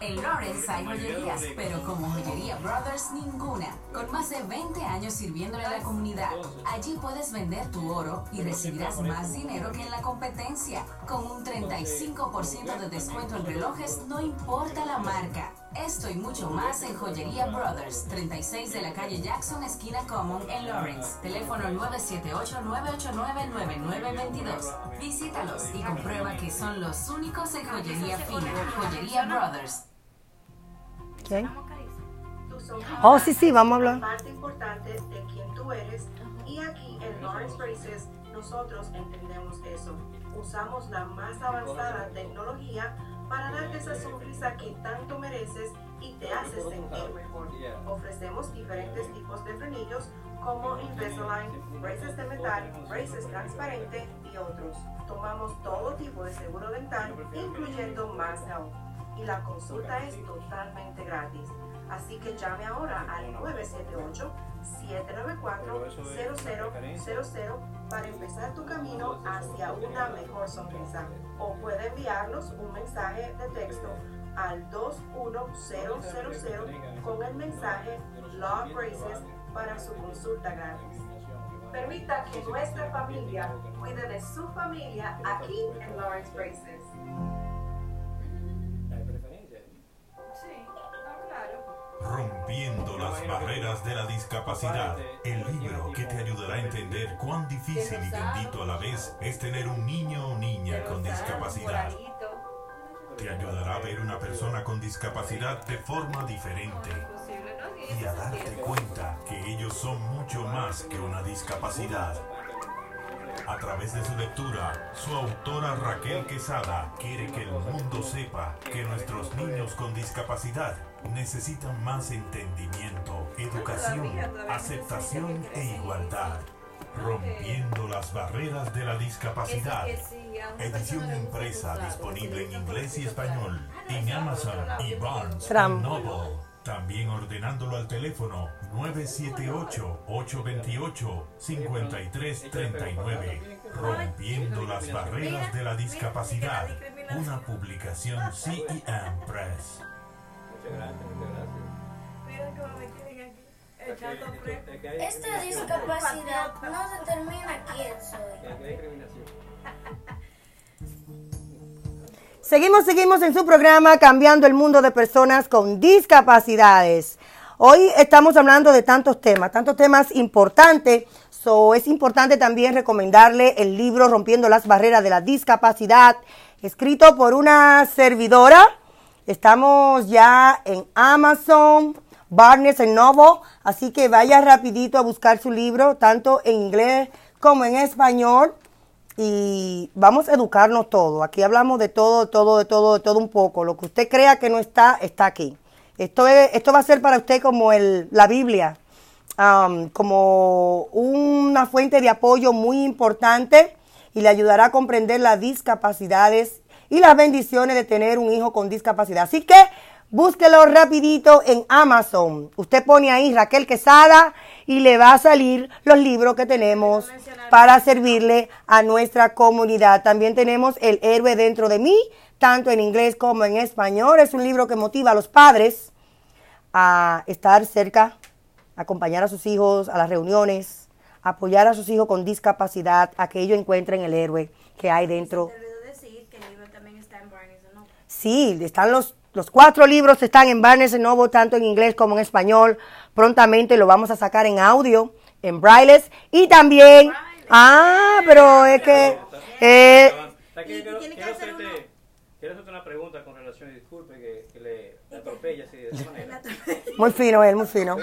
En Lawrence hay joyerías, pero como Joyería Brothers ninguna. Con más de 20 años sirviéndole a la comunidad, allí puedes vender tu oro y recibirás más dinero que en la competencia. Con un 35% de descuento en relojes, no importa la marca. Esto y mucho más en Joyería Brothers, 36 de la calle Jackson, esquina Common, en Lawrence. Teléfono 978-989-9922. Visítalos y comprueba que son los únicos en joyería fina. Joyería Brothers. Carissa. Oh, sí, sí, vamos a hablar. parte importante de quién tú eres y aquí en Lawrence Braces nosotros entendemos eso. Usamos la más avanzada tecnología para darte esa sonrisa que tanto mereces y te hace sentir mejor. Ofrecemos diferentes tipos de frenillos como Invisalign, braces de metal, braces transparente y otros. Tomamos todo tipo de seguro dental, incluyendo Mass Health y la consulta es totalmente gratis. Así que llame ahora al 978-794-0000 para empezar tu camino hacia una mejor sonrisa. O puede enviarnos un mensaje de texto al 21000 con el mensaje Love Braces para su consulta gratis. Permita que nuestra familia cuide de su familia aquí en Lawrence Braces. Rompiendo las barreras de la discapacidad. El libro que te ayudará a entender cuán difícil y bendito a la vez es tener un niño o niña con discapacidad. Te ayudará a ver una persona con discapacidad de forma diferente y a darte cuenta que ellos son mucho más que una discapacidad. A través de su lectura, su autora Raquel Quesada quiere que el mundo sepa que nuestros niños con discapacidad necesitan más entendimiento, educación, aceptación e igualdad. Rompiendo las barreras de la discapacidad. Edición impresa disponible en inglés y español en Amazon y Barnes. Noble. También ordenándolo al teléfono 978-828-5339 Rompiendo las barreras de la discapacidad. Una publicación CEM Press. Muchas gracias, muchas gracias. Mira cómo me tienen aquí. Esta discapacidad no determina quién soy. Seguimos, seguimos en su programa Cambiando el Mundo de Personas con Discapacidades. Hoy estamos hablando de tantos temas, tantos temas importantes. So, es importante también recomendarle el libro Rompiendo las Barreras de la Discapacidad, escrito por una servidora. Estamos ya en Amazon, Barnes Noble, así que vaya rapidito a buscar su libro, tanto en inglés como en español y vamos a educarnos todo. Aquí hablamos de todo, todo, de todo, de todo un poco. Lo que usted crea que no está, está aquí. Esto, es, esto va a ser para usted como el, la Biblia, um, como una fuente de apoyo muy importante y le ayudará a comprender las discapacidades y las bendiciones de tener un hijo con discapacidad. Así que búsquelo rapidito en Amazon. Usted pone ahí Raquel Quesada y le va a salir los libros que tenemos para servirle a nuestra comunidad. También tenemos El héroe dentro de mí, tanto en inglés como en español. Es un libro que motiva a los padres a estar cerca, acompañar a sus hijos a las reuniones, apoyar a sus hijos con discapacidad, a que ellos encuentren el héroe que hay dentro. Te olvidó decir que el libro también está en Barnes ¿no? Sí, están los, los cuatro libros, están en Barnes Noble, tanto en inglés como en español. Prontamente lo vamos a sacar en audio, en brailles y también... Ah, pero es que... eh, quiero, quiero hacerte, quiero hacerte una pregunta con relación, y disculpe que, que le, le atropelle así de esa [LAUGHS] manera. muy fino él, muy fino.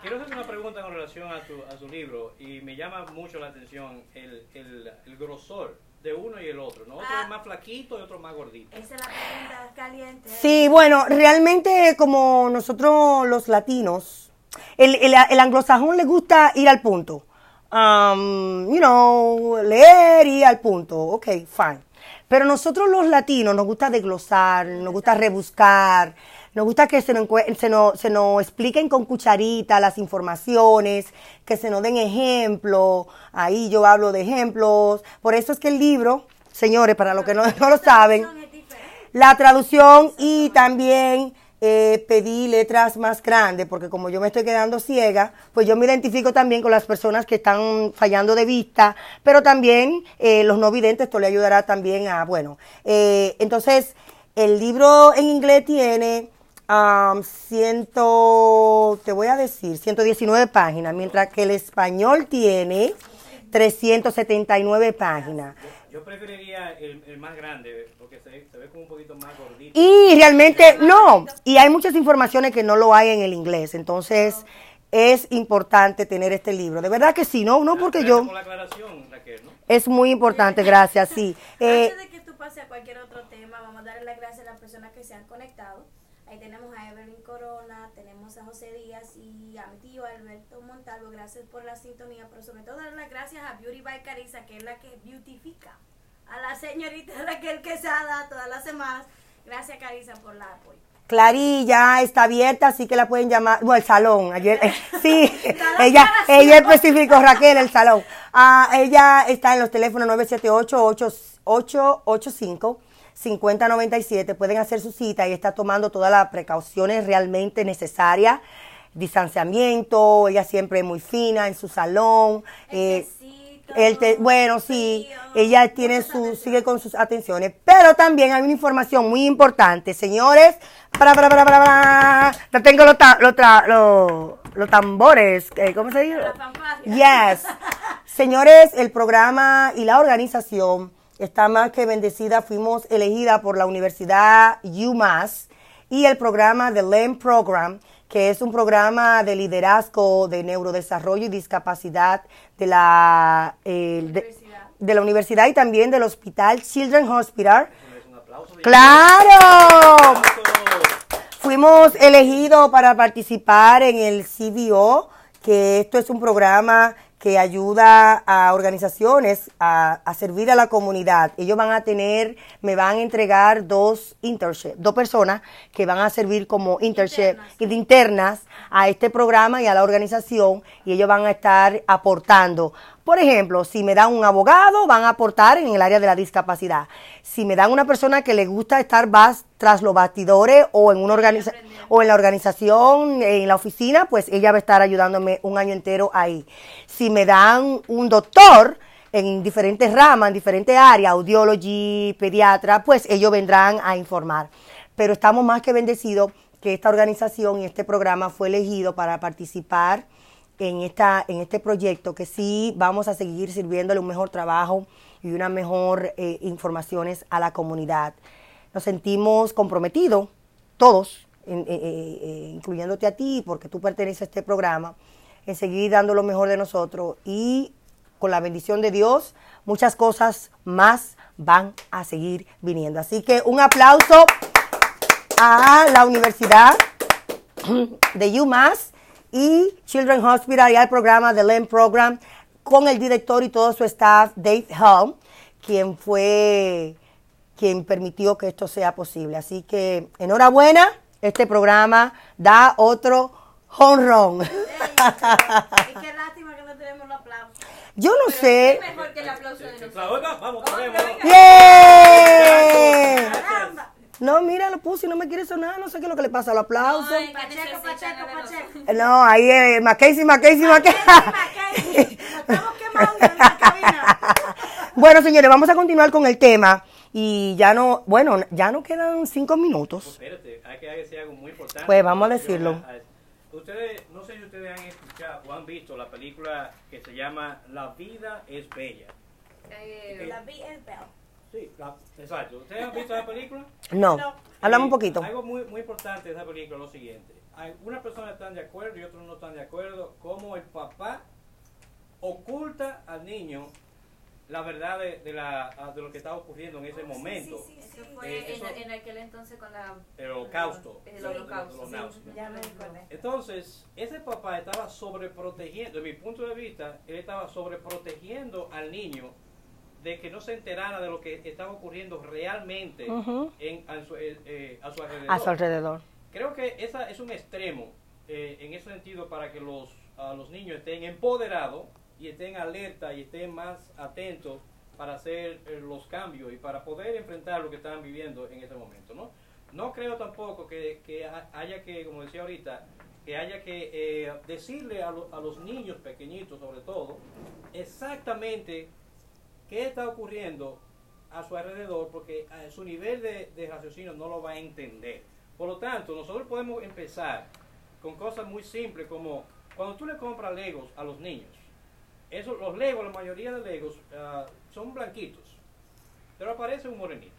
Quiero hacerte una pregunta con relación a tu, a su libro y me llama mucho la atención el, el, el grosor de uno y el otro, ¿no? Otro es más flaquito y otro más gordito. Esa es la pregunta caliente. Sí, bueno, realmente como nosotros los latinos, el, el, el anglosajón le gusta ir al punto. Um, you know, leer y al punto. Ok, fine. Pero nosotros los latinos nos gusta desglosar, nos gusta rebuscar, nos gusta que se nos, se nos, se nos expliquen con cucharita las informaciones, que se nos den ejemplos. Ahí yo hablo de ejemplos. Por eso es que el libro, señores, para los que no, [LAUGHS] no lo saben, la traducción y también eh, pedí letras más grandes, porque como yo me estoy quedando ciega, pues yo me identifico también con las personas que están fallando de vista, pero también eh, los no videntes, esto le ayudará también a, bueno, eh, entonces el libro en inglés tiene um, ciento, te voy a decir, 119 páginas, mientras que el español tiene 379 páginas. Yo preferiría el, el más grande porque se, se ve como un poquito más gordito. Y realmente no, y hay muchas informaciones que no lo hay en el inglés, entonces es importante tener este libro. De verdad que sí, no, no porque yo la aclaración, Raquel, ¿no? es muy importante, gracias, sí. Eh, Antes de que tú pases a cualquier otro tema, vamos a darle las gracias a las personas que se han conectado. Ahí tenemos a Evelyn Corona, tenemos a José Díaz y a mi tío Alberto Montalvo. Gracias por la sintonía, pero sobre todo dar las gracias a Beauty by Carissa, que es la que beautifica a la señorita [LAUGHS] Raquel Quesada todas las semanas. Gracias, Carissa, por la apoyo. Clarilla está abierta, así que la pueden llamar, bueno, el salón, ayer, eh, [LAUGHS] sí, ella, ella especificó, Raquel, el salón. Ah, ella está en los teléfonos 978-885-5097, pueden hacer su cita y está tomando todas las precauciones realmente necesarias, distanciamiento, ella siempre muy fina en su salón, eh, el te- bueno, sí, ella tiene su, sigue con sus atenciones, pero también hay una información muy importante, señores, para, para, para, para, para, no tengo los, ta- los, tra- los, los tambores, eh, ¿cómo se dice? Yes. [LAUGHS] Señores, el programa y la organización está más que bendecida, fuimos elegida por la Universidad UMass y el programa The LEM Program, que es un programa de liderazgo de neurodesarrollo y discapacidad de la, eh, de, de la universidad y también del hospital Children's Hospital. ¡Claro! Fuimos elegidos para participar en el CBO, que esto es un programa que ayuda a organizaciones a, a servir a la comunidad. Ellos van a tener, me van a entregar dos internships, dos personas que van a servir como internship de internas a este programa y a la organización y ellos van a estar aportando. Por ejemplo, si me dan un abogado, van a aportar en el área de la discapacidad. Si me dan una persona que le gusta estar más tras los bastidores o en una organiza o en la organización, en la oficina, pues ella va a estar ayudándome un año entero ahí. Si me dan un doctor en diferentes ramas, en diferentes áreas, audiology, pediatra, pues ellos vendrán a informar. Pero estamos más que bendecidos que esta organización y este programa fue elegido para participar en, esta, en este proyecto, que sí vamos a seguir sirviéndole un mejor trabajo y una mejor eh, informaciones a la comunidad. Nos sentimos comprometidos, todos, en- eh, eh, eh, incluyéndote a ti, porque tú perteneces a este programa, en seguir dando lo mejor de nosotros y con la bendición de Dios, muchas cosas más van a seguir viniendo. Así que un aplauso a la Universidad de UMass y Children's Hospital y al programa The LEM Program con el director y todo su staff, Dave Helm, quien fue quien permitió que esto sea posible. Así que enhorabuena, este programa da otro home run. [LAUGHS] Y qué lástima que no tenemos los aplausos. Yo no sé. Es mejor que el aplauso de nosotros. Vamos, vamos, ponemos. ¡Yeah! No, mira, lo puse y no me quiere sonar, no sé qué es lo que le pasa al aplauso. Ay, Pacheco, Pacheco, Pacheco. No, ahí es Mackenzie, Mackenzie, Mackenzie. Mackenzie, nos estamos quemando en la cabina. [LAUGHS] Bueno, señores, vamos a continuar con el tema. Y ya no, bueno, ya no quedan cinco minutos. Espérate, hay que decir algo muy importante. Pues vamos a decirlo. Ustedes, no sé si ustedes han escuchado o han visto la película que se llama La vida es bella. Eh, La vi el bell. Sí, la- exacto. ¿Ustedes han visto la película? No, hablamos un Sí, poquito. Algo muy, muy importante de esa película es lo siguiente. Hay, una persona están de acuerdo y otros no están de acuerdo. Cómo el papá oculta al niño la verdad de, de la, de lo que está ocurriendo en ese momento. Eso Eh, fue eso- en, en aquel entonces con la... El holocausto. El Sí, holocausto, el sí. holocausto. Ya me. Entonces, ese papá estaba sobreprotegiendo, de mi punto de vista, él estaba sobreprotegiendo al niño de que no se enterara de lo que estaba ocurriendo realmente en, a, su, eh, eh, a su alrededor. A su alrededor. Creo que esa es un extremo eh, en ese sentido para que los, a los niños estén empoderados y estén alerta y estén más atentos para hacer eh, los cambios y para poder enfrentar lo que están viviendo en ese momento, ¿no? No creo tampoco que, que ha- haya que, como decía ahorita, que haya que eh, decirle a, lo- a los niños pequeñitos sobre todo exactamente qué está ocurriendo a su alrededor porque eh, su nivel de, de raciocinio no lo va a entender. Por lo tanto, nosotros podemos empezar con cosas muy simples como cuando tú le compras Legos a los niños, eso, los Legos, la mayoría de Legos ah, son blanquitos, pero aparece un morenito.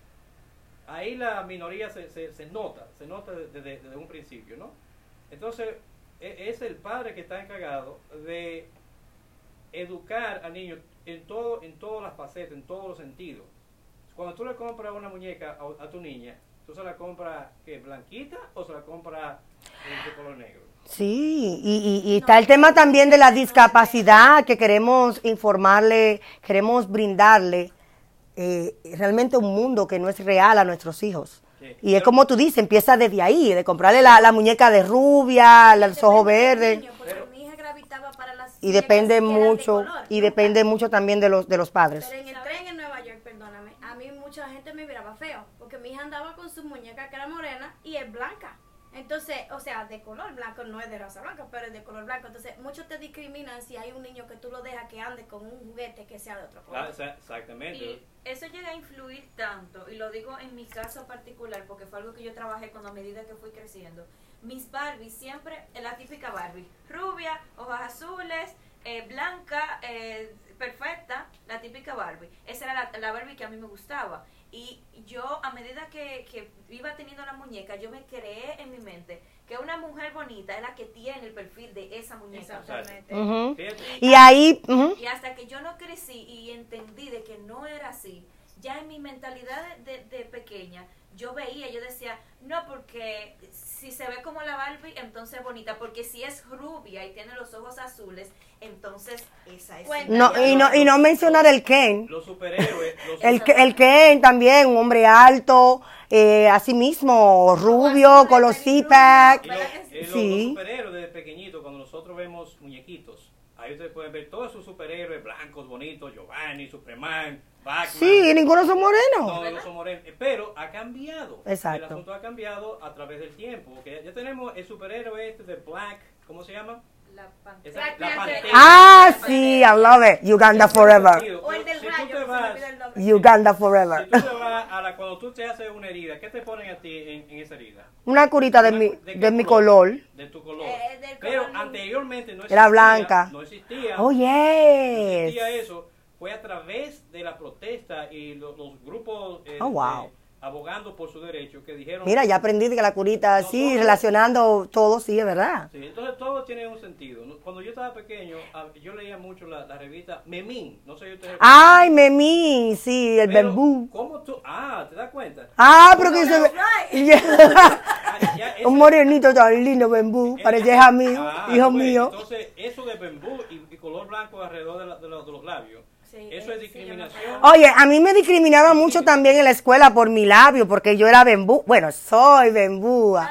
Ahí la minoría se, se, se nota, se nota desde, desde un principio, ¿no? Entonces, e- es el padre que está encargado de educar al niño en todo en todas las facetas, en todos los sentidos. Cuando tú le compras una muñeca a, a tu niña, ¿tú se la compras que blanquita o se la compras de color negro? Sí, y, y- y está el tema también de la discapacidad que queremos informarle, queremos brindarle eh, realmente un mundo que no es real a nuestros hijos. Sí. Y es como tú dices, empieza desde ahí, de comprarle la, la muñeca de rubia, los ojos verdes. niño, porque mi hija gravitaba para las Y depende mucho, y depende mucho también de los, de los padres. Pero en el tren en Nueva York, perdóname, a mí mucha gente me miraba feo, porque mi hija andaba con su muñeca que era morena y es blanca. Entonces, o sea, de color blanco, no es de raza blanca, pero es de color blanco. Entonces, muchos te discriminan si hay un niño que tú lo dejas que ande con un juguete que sea de otro Ah, color. exa- exactamente. Y eso llega a influir tanto, y lo digo en mi caso particular, porque fue algo que yo trabajé con a medida que fui creciendo. Mis Barbies siempre, es la típica Barbie, rubia, hojas azules, eh, blanca, eh, perfecta, la típica Barbie. Esa era la, la Barbie que a mí me gustaba. Y yo, a medida que, que iba teniendo la muñeca, yo me creé en mi mente que una mujer bonita es la que tiene el perfil de esa muñeca. Exactamente. Y ahí. Y hasta que yo no crecí y entendí de que no era así, ya en mi mentalidad de, de- de pequeña, yo veía, yo decía, no, porque si se ve como la Barbie, entonces es bonita, porque si es rubia y tiene los ojos azules, entonces esa es. No, y, no, y no mencionar el Ken. Los superhéroes. Los El, el Ken también, un hombre alto, eh, así mismo, rubio, con los Y CPAC. los, eh, los- Sí. los superhéroes desde pequeñitos, cuando nosotros vemos muñequitos, Ahí ustedes pueden ver todos sus superhéroes blancos, bonitos, Giovanni, Superman, Sí, ninguno son morenos. Todos son morenos. Pero ha cambiado. Exacto. El asunto ha cambiado a través del tiempo. porque ya tenemos el superhéroe este de Black, ¿cómo se llama? La Black la pantera. Ah, sí, I love it. Uganda forever. O el del Si rayo, te vas- el. Uganda Si forever. tú te vas a la, cuando tú te haces una herida, ¿qué te ponen a ti en, en esa herida? Una curita de Una- mi, qué de mi color. De tu color. Eh, del Pero color. anteriormente no existía. Era blanca. No existía. Oh, no yes. existía eso. Fue a través de la protesta y lo- los, grupos eh, Oh, wow. eh, abogando por su derecho que dijeron. Mira, ya aprendí que la curita, sí, Nosotros- relacionando todo, sí, es verdad. Sí, entonces todo tiene un sentido. ¿no? Cuando yo estaba pequeño, yo leía mucho la, la revista Memín. No sé si ustedes. Ay, Memín, sí, el Pero, bambú. ¿Cómo tú? Ah, ¿te das cuenta? Ah, pero que [LAUGHS] [LAUGHS] ese- Un morenito tan lindo, bambú. Parece hija mío, [LAUGHS] Ah, hijo pues, mío. Entonces, eso de bambú y, y color blanco alrededor de, la- de los- de los labios, Sí, eso es discriminación. Oye, a mí me discriminaban mucho también en la escuela por mi labio, porque yo era bembú. Bueno, soy bembúa.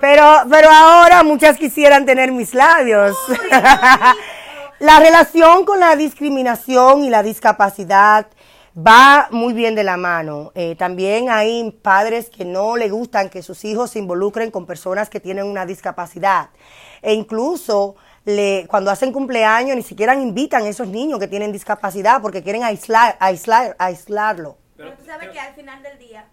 Pero, pero ahora muchas quisieran tener mis labios. [LAUGHS] la relación con la discriminación y la discapacidad va muy bien de la mano. Eh, también hay padres que no le gustan que sus hijos se involucren con personas que tienen una discapacidad. E incluso le, cuando hacen cumpleaños ni siquiera invitan a esos niños que tienen discapacidad porque quieren aislar, aislar, aislarlo. Pero tú sabes que al final del día,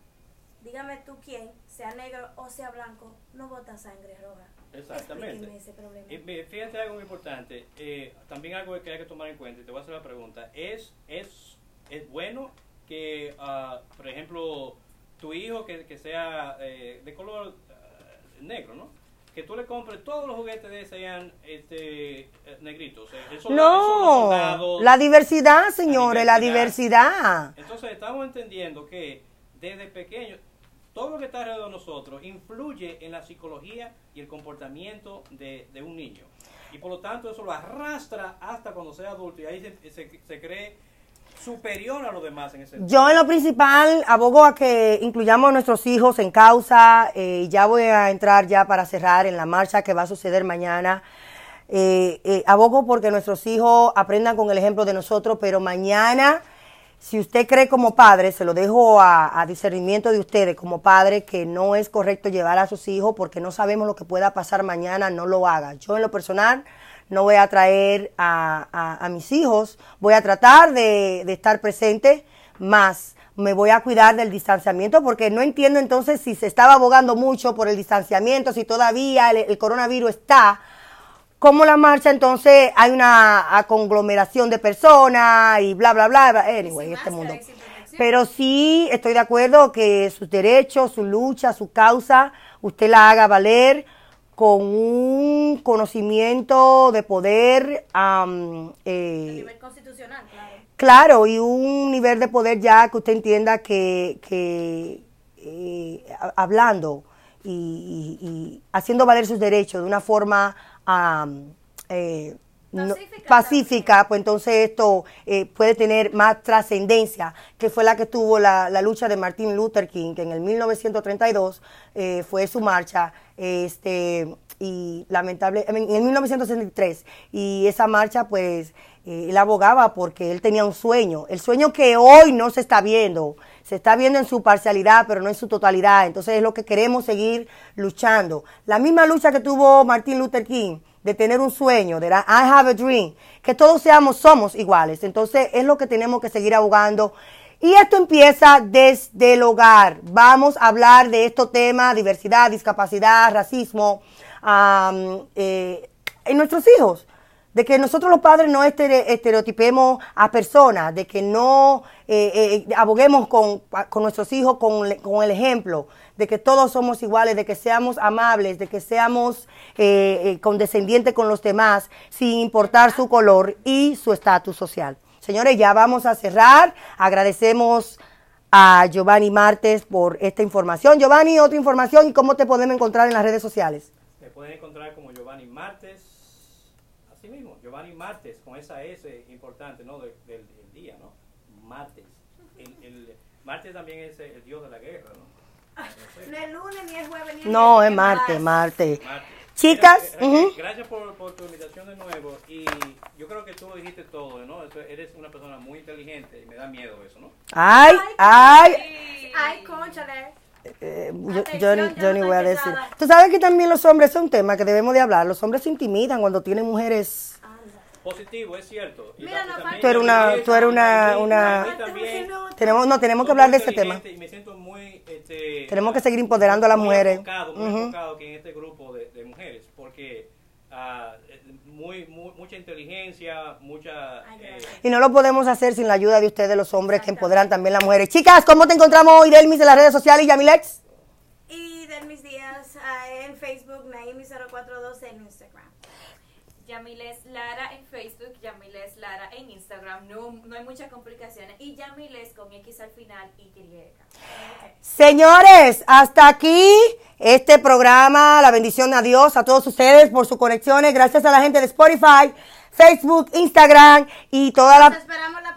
dígame tú quién, sea negro o sea blanco, no bota sangre roja. Exactamente. Ese problema. Y mire, fíjate algo muy importante, eh, también algo que hay que tomar en cuenta, y te voy a hacer la pregunta, ¿es, es, es bueno que, ah, por ejemplo, tu hijo que, que sea eh, de color ah, negro, ¿no? Que tú le compres todos los juguetes de sean este, eh, negritos. No, la diversidad, señores, la diversidad. Entonces estamos entendiendo que desde pequeño todo lo que está alrededor de nosotros influye en la psicología y el comportamiento de, de un niño. Y por lo tanto eso lo arrastra hasta cuando sea adulto y ahí se, se- se cree superior a los demás en ese Yo en lo principal abogo a que incluyamos a nuestros hijos en causa. eh, ya voy a entrar ya para cerrar en la marcha que va a suceder mañana. Eh, eh, abogo porque nuestros hijos aprendan con el ejemplo de nosotros, pero mañana, si usted cree como padre, se lo dejo a, a discernimiento de ustedes como padre, que no es correcto llevar a sus hijos porque no sabemos lo que pueda pasar mañana, no lo haga. Yo en lo personal no voy a traer a, a- a mis hijos, voy a tratar de, de estar presente más. Me voy a cuidar del distanciamiento porque no entiendo entonces si se estaba abogando mucho por el distanciamiento, si todavía el, el coronavirus está, como la marcha entonces hay una conglomeración de personas y bla, bla, bla, bla. anyway, este mundo. Pero sí estoy de acuerdo que sus derechos, su lucha, su causa, usted la haga valer con un conocimiento de poder, am, eh, nivel constitucional, claro. claro, y un nivel de poder ya que usted entienda que, que eh, ha- hablando y, y- y haciendo valer sus derechos de una forma am, eh, no- pacífica, pues entonces esto eh, puede tener más trascendencia, que fue la que tuvo la, la lucha de Martin Luther King, que en el 1932 eh, fue su marcha, este y lamentable, en el 1963, y esa marcha pues eh, él abogaba porque él tenía un sueño, el sueño que hoy no se está viendo, se está viendo en su parcialidad, pero no en su totalidad, entonces es lo que queremos seguir luchando. La misma lucha que tuvo Martin Luther King, de tener un sueño, de I have a dream, que todos seamos, somos iguales. Entonces es lo que tenemos que seguir abogando. Y esto empieza desde el hogar. Vamos a hablar de estos temas, diversidad, discapacidad, racismo, am, eh, en nuestros hijos. De que nosotros los padres no estere- estereotipemos a personas, de que no eh, eh, aboguemos con, con nuestros hijos con, con el ejemplo, de que todos somos iguales, de que seamos amables, de que seamos eh, eh, condescendientes con los demás, sin importar su color y su estatus social. Señores, ya vamos a cerrar. Agradecemos a Giovanni Martes por esta información. Giovanni, otra información y cómo te podemos encontrar en las redes sociales. Me pueden encontrar como Giovanni Martes, así mismo, Giovanni Martes, con esa S importante, ¿no? Del, día, ¿no? Martes. El, Martes también es el dios de la guerra, ¿no? No es lunes, ni es jueves, ni es No, es ¿qué Marte, más? Marte. Martes. Chicas, Mira, gracias por, por tu invitación de nuevo. Y yo creo que tú lo dijiste todo, ¿no? Eres una persona muy inteligente y me da miedo eso, ¿no? ay, ay, Ay, conchale. Eh, yo, Atención, yo, ni- yo voy a decir. Tú sabes que también los hombres es un tema que debemos de hablar. Los hombres se intimidan cuando tienen mujeres. Positivo, es cierto. Y Mira, ta- no también Tú eres una- tú eres una- una- Tenemos, no, tenemos que hablar de ese tema. Y me siento muy, este, Tenemos que seguir empoderando a las muy mujeres. enfocado, muy enfocado que en este grupo de, de mujeres, porque ah, eh, muy, muy- mucha inteligencia, mucha... eh, Y no lo podemos hacer sin la ayuda de ustedes, los hombres, que empoderan también a las mujeres. Chicas, ¿cómo te encontramos hoy, Delmis, en las redes sociales y Yamilex? Y de mis días ah, en Facebook, Naimi042 en Instagram. Yamiles Lara en Facebook, Yamiles Lara en Instagram. No, no hay muchas complicaciones. Y Yamiles con X al final y Y. Señores, hasta aquí este programa. La bendición a Dios, a todos ustedes por sus conexiones. Gracias a la gente de Spotify, Facebook, Instagram y toda la,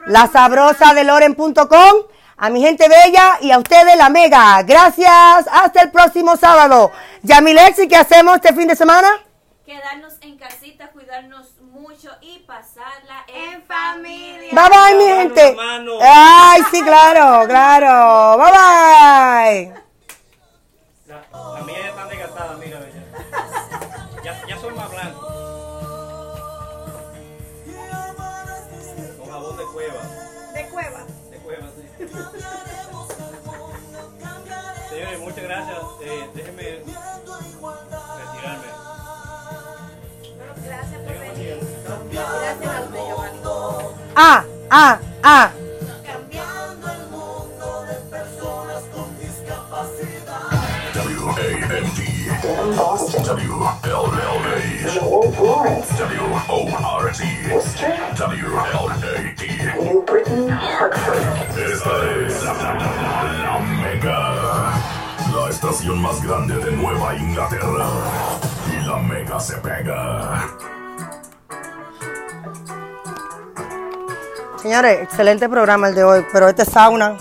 la sabrosa de Loren.com. A mi gente bella y a ustedes la mega. Gracias. Hasta el próximo sábado. Yamilex, ¿y qué hacemos este fin de semana? Quedarnos en casita, cuidarnos mucho y pasarla en, En familia. Bye bye, mi gente. Ay, sí, claro, claro. Bye bye. La, la mía ya está desgastada, mira, bella. Ya, ya soy más blanco. Con jabón de cueva. De cueva. De cueva, sí. Señores, muchas gracias. Ah, ah, ah. W-A-N-D W-L-L-A W-O-R-T W-L-A-D New Britain, Hartford Esta es La Mega La estación más grande de Nueva Inglaterra. Y la Mega se pega Señores, excelente programa el de hoy, pero este sauna